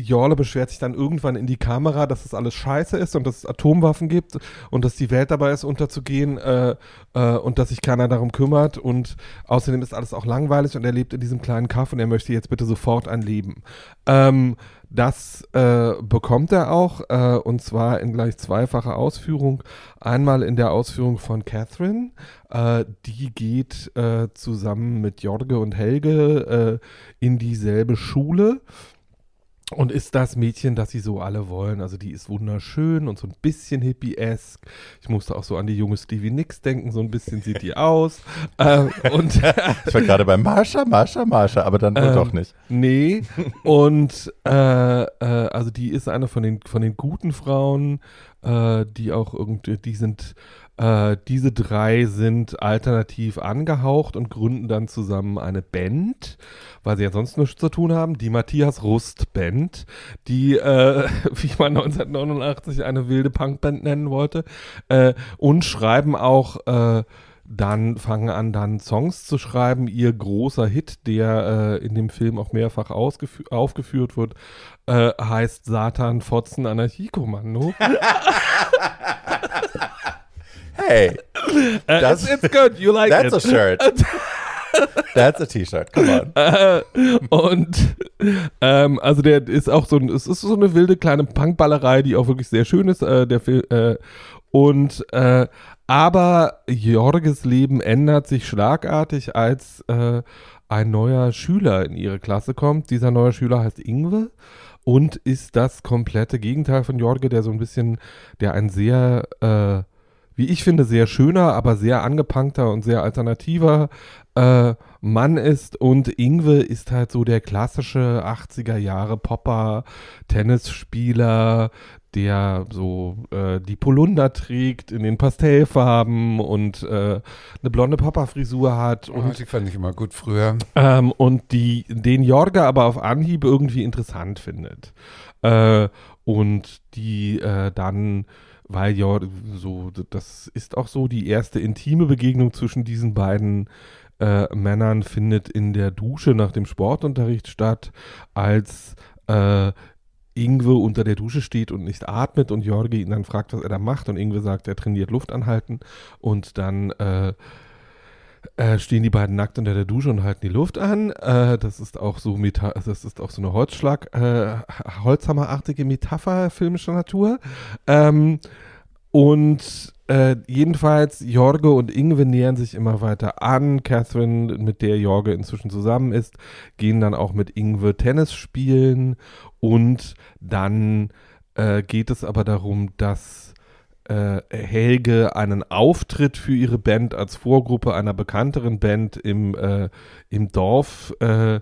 Jorle beschwert sich dann irgendwann in die Kamera, dass es alles scheiße ist und dass es Atomwaffen gibt und dass die Welt dabei ist, unterzugehen äh, äh, und dass sich keiner darum kümmert und außerdem ist alles auch langweilig und er lebt in diesem kleinen Kaff und er möchte jetzt bitte sofort ein Leben. Ähm, das äh, bekommt er auch äh, und zwar in gleich zweifacher Ausführung. Einmal in der Ausführung von Catherine, äh, die geht äh, zusammen mit Jorge und Helge in dieselbe Schule und ist das Mädchen, das sie so alle wollen. Also die ist wunderschön und so ein bisschen hippie-esque. Ich musste auch so an die junge Stevie Nicks denken, so ein bisschen sieht die aus. äh, und Ich war gerade bei Marsha, Marsha, Marsha, aber dann wohl Ähm, doch nicht. Nee, und äh, äh, also die ist eine von den von den guten Frauen, äh, die auch irgendwie, die sind, äh, diese drei sind alternativ angehaucht und gründen dann zusammen eine Band, weil sie ja sonst nichts zu tun haben, die Matthias Rust Band, die, äh, wie man 1989 eine wilde Punkband nennen wollte, äh, und schreiben auch äh, dann fangen an, dann Songs zu schreiben. Ihr großer Hit, der äh, in dem Film auch mehrfach aufgeführt wird, äh, heißt Satan Fotzen Anarchiekommando. Hey, Äh, Das- it's, it's good, you like that's a it. shirt. That's a T-Shirt, come on. Äh, und ähm, also der ist auch so ein, es ist so eine wilde kleine Punkballerei, die auch wirklich sehr schön ist, äh, der äh, und äh, aber Jorges Leben ändert sich schlagartig, als äh, ein neuer Schüler in ihre Klasse kommt. Dieser neue Schüler heißt Ingwe und ist das komplette Gegenteil von Jorge, der so ein bisschen, der ein sehr äh, wie ich finde, sehr schöner, aber sehr angepunkter und sehr alternativer äh, Mann ist. Und Ingwe ist halt so der klassische 80er Jahre Popper, Tennisspieler, der so äh, die Polunder trägt in den Pastellfarben und äh, eine blonde Papa-Frisur hat. Oh, und die fand ich immer gut früher. ähm, und die, den Jorge aber auf Anhieb irgendwie interessant findet. Äh, und die äh, dann, weil ja so, das ist auch so, die erste intime Begegnung zwischen diesen beiden äh, Männern findet in der Dusche nach dem Sportunterricht statt, als äh, Ingwe unter der Dusche steht und nicht atmet und Jorge ihn dann fragt, was er da macht und Ingwe sagt, er trainiert Luft anhalten und dann äh, äh, stehen die beiden nackt unter der Dusche und halten die Luft an. Äh, das ist auch so Meta das ist auch so eine Holzschlag, äh, Holzhammerartige Metapher filmischer Natur. Ähm, und äh, jedenfalls, Jorge und Ingwe nähern sich immer weiter an. Catherine, mit der Jorge inzwischen zusammen ist, gehen dann auch mit Ingwe Tennis spielen. Und dann äh, geht es aber darum, dass äh, Helge einen Auftritt für ihre Band als Vorgruppe einer bekannteren Band im, äh, im Dorf äh, äh,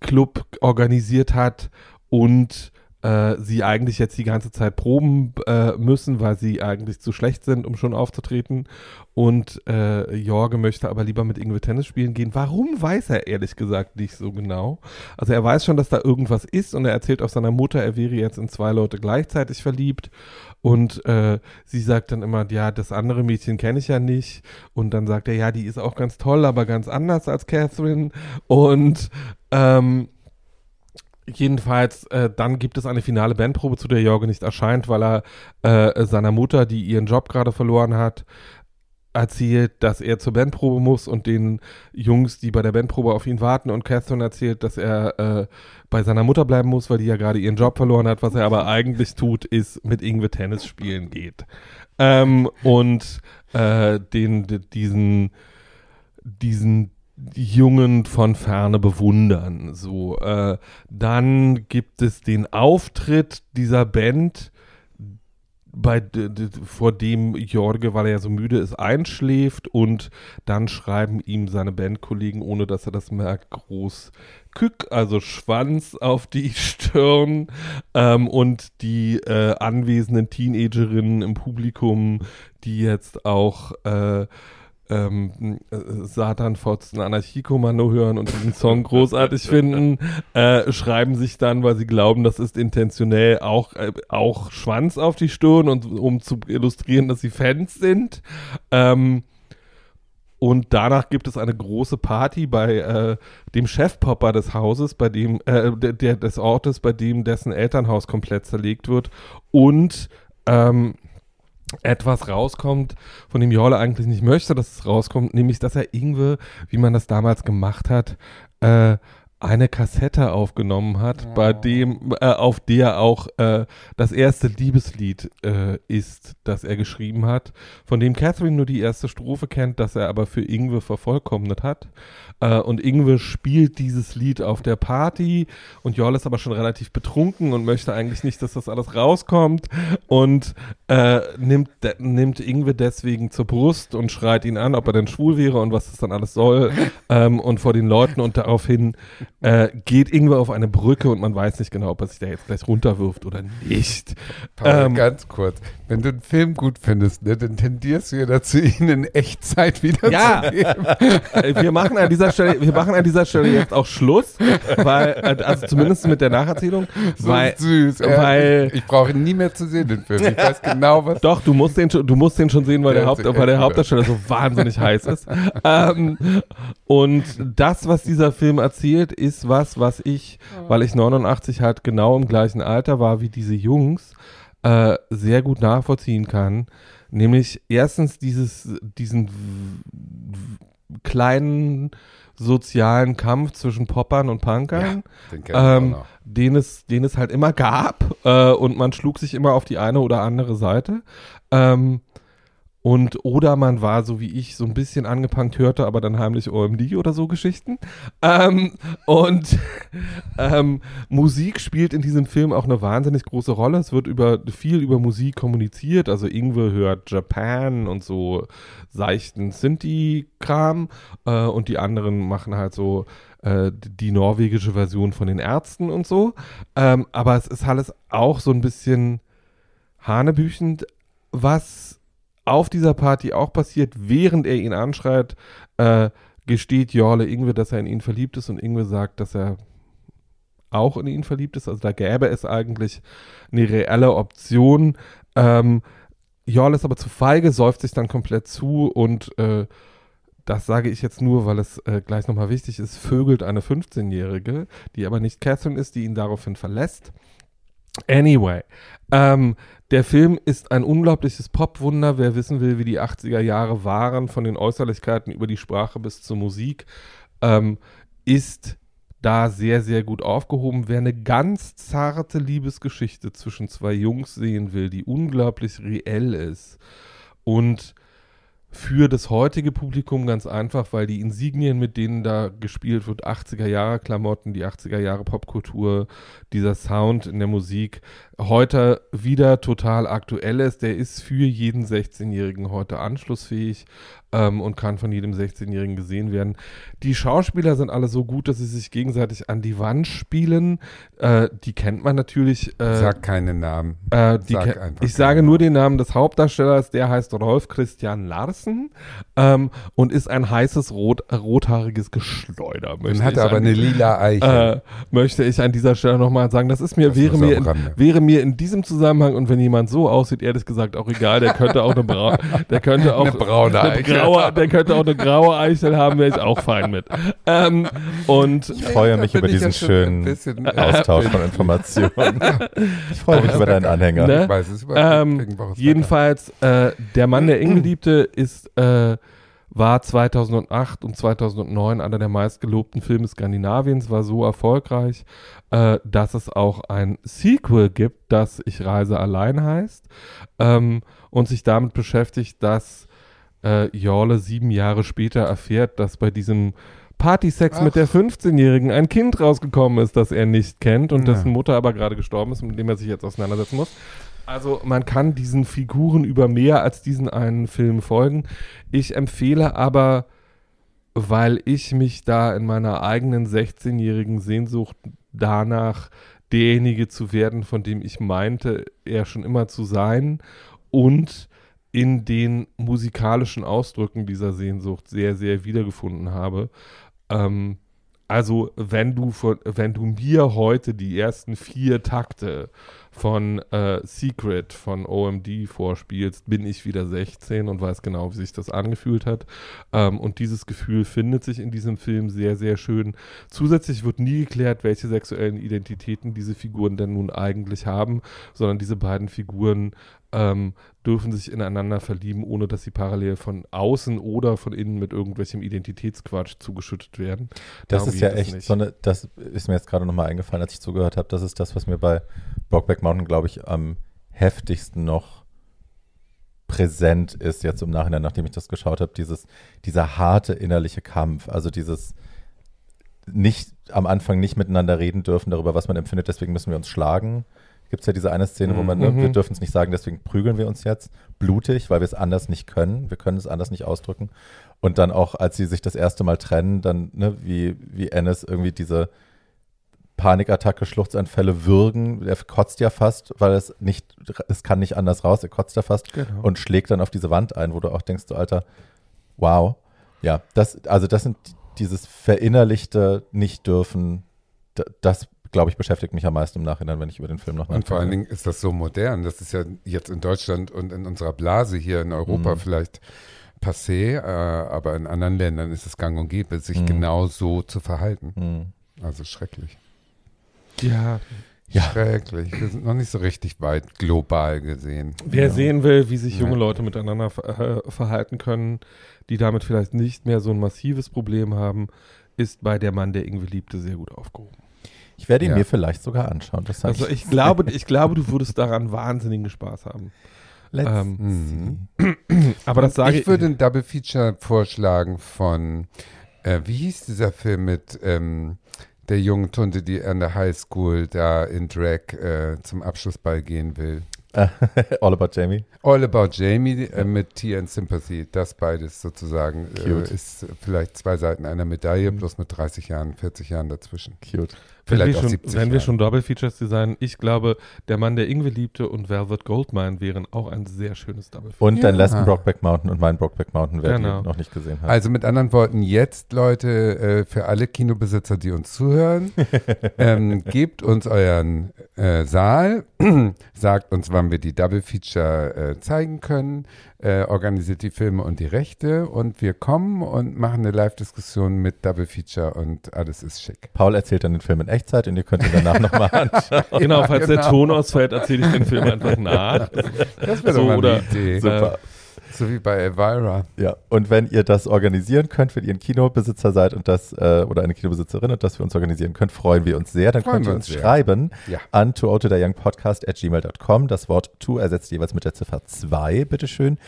Club organisiert hat und äh, sie eigentlich jetzt die ganze Zeit proben äh, müssen, weil sie eigentlich zu schlecht sind, um schon aufzutreten. Und äh, Jorge möchte aber lieber mit Ingwe Tennis spielen gehen. Warum weiß er ehrlich gesagt nicht so genau? Also er weiß schon, dass da irgendwas ist und er erzählt auch seiner Mutter, er wäre jetzt in zwei Leute gleichzeitig verliebt. Und äh, sie sagt dann immer, ja, das andere Mädchen kenne ich ja nicht. Und dann sagt er, ja, die ist auch ganz toll, aber ganz anders als Catherine. Und ähm, Jedenfalls, äh, dann gibt es eine finale Bandprobe, zu der Jorge nicht erscheint, weil er äh, seiner Mutter, die ihren Job gerade verloren hat, erzählt, dass er zur Bandprobe muss und den Jungs, die bei der Bandprobe auf ihn warten und Catherine erzählt, dass er äh, bei seiner Mutter bleiben muss, weil die ja gerade ihren Job verloren hat. Was er aber eigentlich tut, ist mit Ingwe Tennis spielen geht. Ähm, und äh, den, diesen, diesen Jungen von ferne bewundern. So, äh, dann gibt es den Auftritt dieser Band, bei vor dem Jorge, weil er ja so müde ist, einschläft und dann schreiben ihm seine Bandkollegen, ohne dass er das merkt, groß Kück, also Schwanz auf die Stirn ähm, und die äh, anwesenden Teenagerinnen im Publikum, die jetzt auch äh, ähm, äh, Satan Fotzen Anarchiekommando hören und diesen Song großartig finden, äh, schreiben sich dann, weil sie glauben, das ist intentionell auch, äh, auch Schwanz auf die Stirn und um zu illustrieren, dass sie Fans sind. Ähm, und danach gibt es eine große Party bei äh, dem Chefpopper des Hauses, bei dem, äh, der, der, des Ortes, bei dem dessen Elternhaus komplett zerlegt wird. Und ähm, etwas rauskommt, von dem Jorle eigentlich nicht möchte, dass es rauskommt, nämlich, dass er Ingwe, wie man das damals gemacht hat, äh, eine Kassette aufgenommen hat, oh. bei dem, äh, auf der auch äh, das erste Liebeslied äh, ist, das er geschrieben hat, von dem Catherine nur die erste Strophe kennt, das er aber für Ingwe vervollkommnet hat. Äh, und Ingwe spielt dieses Lied auf der Party. Und Joll ist aber schon relativ betrunken und möchte eigentlich nicht, dass das alles rauskommt. Und äh, nimmt, nimmt Ingwe deswegen zur Brust und schreit ihn an, ob er denn schwul wäre und was das dann alles soll. Ähm, und vor den Leuten und daraufhin äh, geht Ingwe auf eine Brücke und man weiß nicht genau, ob er sich da jetzt gleich runterwirft oder nicht. Paul, ähm, ganz kurz, wenn du einen Film gut findest, ne, dann tendierst du ja dazu, ihn in Echtzeit wieder ja, zu geben. wir machen an dieser Stelle, wir machen an dieser Stelle jetzt auch Schluss, weil, also zumindest mit der Nacherzählung, so weil, süß. Weil, ich, ich brauche ihn nie mehr zu sehen, den Film. Ich weiß genau, was. Doch, du musst den, du musst den schon sehen, weil der, der Haupt, weil der Hauptdarsteller so wahnsinnig heiß ist. Ähm, und das, was dieser Film erzählt, ist was, was ich, weil ich 89 halt genau im gleichen Alter war wie diese Jungs, äh, sehr gut nachvollziehen kann. Nämlich erstens dieses, diesen kleinen sozialen Kampf zwischen Poppern und Punkern, ja, den, ähm, den, es, den es halt immer gab äh, und man schlug sich immer auf die eine oder andere Seite. Ähm, Und oder man war so wie ich so ein bisschen angepankt, hörte aber dann heimlich OMD oder so Geschichten. Ähm, und ähm, Musik spielt in diesem Film auch eine wahnsinnig große Rolle. Es wird über viel über Musik kommuniziert. Also Ingwe hört Japan und so seichten Sinti-Kram äh, und die anderen machen halt so äh, die norwegische Version von den Ärzten und so. Ähm, aber es ist alles auch so ein bisschen hanebüchend, was auf dieser Party auch passiert, während er ihn anschreit, äh, gesteht Jorle Ingwe, dass er in ihn verliebt ist und Ingwe sagt, dass er auch in ihn verliebt ist. Also da gäbe es eigentlich eine reelle Option. Ähm, Jorle ist aber zu feige, säuft sich dann komplett zu und äh, das sage ich jetzt nur, weil es äh, gleich nochmal wichtig ist, vögelt eine 15-Jährige, die aber nicht Catherine ist, die ihn daraufhin verlässt. Anyway, ähm, der Film ist ein unglaubliches Popwunder. Wer wissen will, wie die 80er Jahre waren, von den Äußerlichkeiten über die Sprache bis zur Musik, ähm, ist da sehr, sehr gut aufgehoben. Wer eine ganz zarte Liebesgeschichte zwischen zwei Jungs sehen will, die unglaublich reell ist und für das heutige Publikum ganz einfach, weil die Insignien, mit denen da gespielt wird, 80er Jahre Klamotten, die 80er Jahre Popkultur, dieser Sound in der Musik, heute wieder total aktuell ist. Der ist für jeden 16-Jährigen heute anschlussfähig ähm, und kann von jedem 16-Jährigen gesehen werden. Die Schauspieler sind alle so gut, dass sie sich gegenseitig an die Wand spielen. Äh, die kennt man natürlich. Äh, Sag keine Namen. Äh, Sag ich sage nur den Namen des Hauptdarstellers, der heißt Rolf Christian Larsen ähm, und ist ein heißes rot, rothaariges Geschleuder. Dann hat er aber eine lila Eiche. Äh, möchte ich an dieser Stelle nochmal sagen, das ist mir, das wäre, mir in, wäre mir in diesem Zusammenhang und wenn jemand so aussieht, ehrlich gesagt auch egal, der könnte auch eine, Bra der könnte auch eine braune Eiche graue, der könnte auch eine graue Eichel haben, wäre ich auch fein mit. Ähm, und ich freue mich über diesen ja schönen bisschen, Austausch von Informationen. ich freue mich über deinen Anhänger. Ne? Ich weiß es ähm, jedenfalls, äh, der Mann, der Inge liebte, ist äh, war 2008 und 2009 einer der meistgelobten Filme Skandinaviens, war so erfolgreich, äh, dass es auch ein Sequel gibt, das Ich reise allein heißt ähm, und sich damit beschäftigt, dass äh, Jorle sieben Jahre später erfährt, dass bei diesem Partysex mit der 15-Jährigen ein Kind rausgekommen ist, das er nicht kennt und ja. dessen Mutter aber gerade gestorben ist, mit dem er sich jetzt auseinandersetzen muss. Also man kann diesen Figuren über mehr als diesen einen Film folgen. Ich empfehle aber, weil ich mich da in meiner eigenen 16-jährigen Sehnsucht danach derjenige zu werden, von dem ich meinte, er schon immer zu sein und in den musikalischen Ausdrücken dieser Sehnsucht sehr, sehr wiedergefunden habe. Ähm, also wenn du von, wenn du mir heute die ersten vier Takte von äh, Secret von OMD vorspielst, bin ich wieder 16 und weiß genau, wie sich das angefühlt hat. Ähm, und dieses Gefühl findet sich in diesem Film sehr, sehr schön. Zusätzlich wird nie geklärt, welche sexuellen Identitäten diese Figuren denn nun eigentlich haben, sondern diese beiden Figuren ähm, dürfen sich ineinander verlieben, ohne dass sie parallel von außen oder von innen mit irgendwelchem Identitätsquatsch zugeschüttet werden. Das Darum ist ja echt so eine, das ist mir jetzt gerade nochmal eingefallen, als ich zugehört habe. Das ist das, was mir bei Brokeback Mountain, glaube ich, am heftigsten noch präsent ist, jetzt im Nachhinein, nachdem ich das geschaut habe, dieses, dieser harte innerliche Kampf, also dieses nicht am Anfang nicht miteinander reden dürfen darüber, was man empfindet, deswegen müssen wir uns schlagen gibt es ja diese eine Szene, wo man, ne, wir mhm. dürfen es nicht sagen, deswegen prügeln wir uns jetzt blutig, weil wir es anders nicht können. Wir können es anders nicht ausdrücken. Und dann auch, als sie sich das erste Mal trennen, dann, ne, wie, wie Ennis irgendwie diese Panikattacke, Schluchzanfälle würgen. Er kotzt ja fast, weil es nicht, es kann nicht anders raus. Er kotzt da fast genau. und schlägt dann auf diese Wand ein, wo du auch denkst, so, Alter, wow. Ja, das, also das sind dieses verinnerlichte nicht dürfen, das glaube ich, beschäftigt mich am meisten im Nachhinein, wenn ich über den Film noch nachdenke. Und vor allen Dingen ist das so modern. Das ist ja jetzt in Deutschland und in unserer Blase hier in Europa mhm. vielleicht passé, äh, aber in anderen Ländern ist es gang und gäbe, sich mhm. genau so zu verhalten. Mhm. Also schrecklich. Ja. Ja. Schrecklich. Wir sind noch nicht so richtig weit global gesehen. Wer ja. sehen will, wie sich junge Leute miteinander äh, verhalten können, die damit vielleicht nicht mehr so ein massives Problem haben, ist bei der Mann, der irgendwie liebte, sehr gut aufgehoben. Ich werde ihn ja. mir vielleicht sogar anschauen. also ich glaube, ich glaube, du würdest daran wahnsinnigen Spaß haben. Let's see. Aber das sage ich würde ein Double Feature vorschlagen von, äh, wie hieß dieser Film mit ähm, der jungen Tunte, die an der Highschool da in Drag äh, zum Abschlussball gehen will? All about Jamie. All About Jamie äh, mit Tea and Sympathy, das beides sozusagen äh, ist vielleicht zwei Seiten einer Medaille, Mhm. bloß mit 30 Jahren, 40 Jahren dazwischen. Cute. Wenn wir, Vielleicht auch schon, 70 wenn wir schon Double Features designen, ich glaube, Der Mann, der Ingwe liebte und Velvet Goldmine wären auch ein sehr schönes Double Feature. Und dein Ja. letzten Brokeback Mountain und mein Brokeback Mountain, wer Genau. die noch nicht gesehen hat. Also mit anderen Worten, jetzt Leute, äh, für alle Kinobesitzer, die uns zuhören, ähm, gebt uns euren äh, Saal, sagt uns, wann wir die Double Feature äh, zeigen können, äh, organisiert die Filme und die Rechte und wir kommen und machen eine Live-Diskussion mit Double Feature und alles ist schick. Paul erzählt dann den Film in Echtzeit und ihr könnt ihn danach nochmal anschauen. Genau, Ja, falls der genau. Ton ausfällt, erzähle ich den Film einfach nach. Das wäre So, doch mal oder- eine Idee. Super. So wie bei Elvira. Ja, und wenn ihr das organisieren könnt, wenn ihr ein Kinobesitzer seid und das äh, oder eine Kinobesitzerin und das für uns organisieren könnt, freuen wir uns sehr. Dann Freuen könnt ihr uns sehr. schreiben Ja. an tootodayyoungpodcast at gmail.com. Das Wort to ersetzt jeweils mit der Ziffer 2, bitteschön.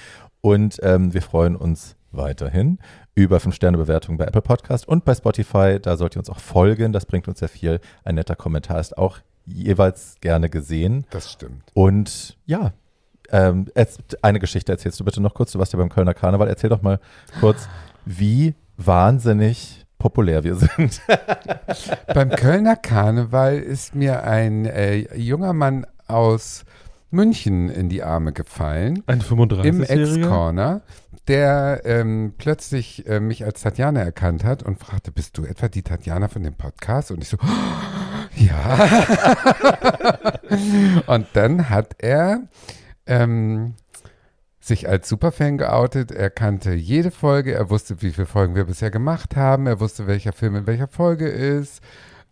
Und ähm, wir freuen uns weiterhin über 5-Sterne-Bewertungen bei Apple Podcast und bei Spotify. Da sollt ihr uns auch folgen. Das bringt uns sehr viel. Ein netter Kommentar ist auch jeweils gerne gesehen. Das stimmt. Und ja, ähm, eine Geschichte erzählst du bitte noch kurz. Du warst ja beim Kölner Karneval. Erzähl doch mal kurz, wie wahnsinnig populär wir sind. Beim Kölner Karneval ist mir ein äh, junger Mann aus München in die Arme gefallen. Ein Im 35-Jähriger. Ex-Corner, der ähm, plötzlich äh, mich als Tatjana erkannt hat und fragte, bist du etwa die Tatjana von dem Podcast? Und ich so, ja. und dann hat er ähm, sich als Superfan geoutet. Er kannte jede Folge, er wusste, wie viele Folgen wir bisher gemacht haben, er wusste, welcher Film in welcher Folge ist.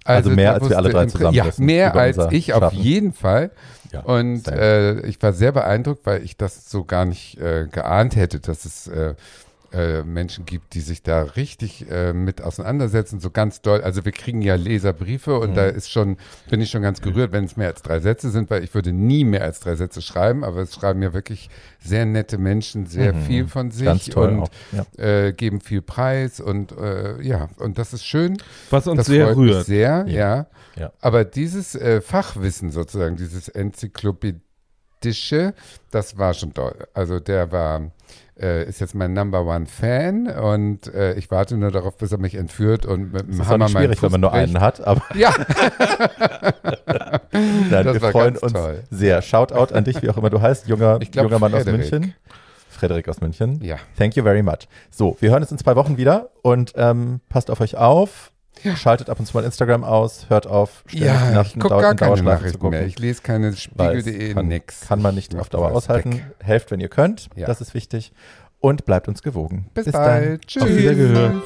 Also mehr, er als wir alle drei zusammen Ja, mehr als ich auf Schaffen. jeden Fall. Ja, Und äh, ich war sehr beeindruckt, weil ich das so gar nicht äh, geahnt hätte, dass es äh, äh, Menschen gibt, die sich da richtig äh, mit auseinandersetzen, so ganz doll. Also wir kriegen ja Leserbriefe und Mhm. da ist schon, bin ich schon ganz gerührt, wenn es mehr als drei Sätze sind, weil ich würde nie mehr als drei Sätze schreiben, aber es schreiben ja wirklich sehr nette Menschen sehr Mhm. viel von sich und. Ja. äh, geben viel Preis und äh, ja, und das ist schön. Was uns das sehr rührt. sehr, Ja. ja. Ja. Aber dieses äh, Fachwissen sozusagen, dieses Enzyklopädische, das war schon toll. Also der war, äh, ist jetzt mein Number One Fan und äh, ich warte nur darauf, bis er mich entführt und mit dem Das ist Hammer meinen schwierig, wenn man nur einen hat, aber. Ja, nein, Das wir freuen uns toll. sehr. Shoutout an dich, wie auch immer du heißt, junger, glaub, junger Mann aus Frederik. München. Frederik aus München. ja. Thank you very much. So, wir hören uns in zwei Wochen wieder und ähm, passt auf euch auf. Schaltet ab und zu mal Instagram aus, hört auf, ständig Ja, ich Nachrichten dau- gar in keine Dauerschleife zu gucken. mehr. Ich lese keine Spiegel.de, kann, nix. Kann man nicht Ich auf Dauer aushalten. weg. Helft, wenn ihr könnt. Ja. Das ist wichtig. Und bleibt uns gewogen. Bis, dann. bald. Tschüss. Auf Wiedergehört.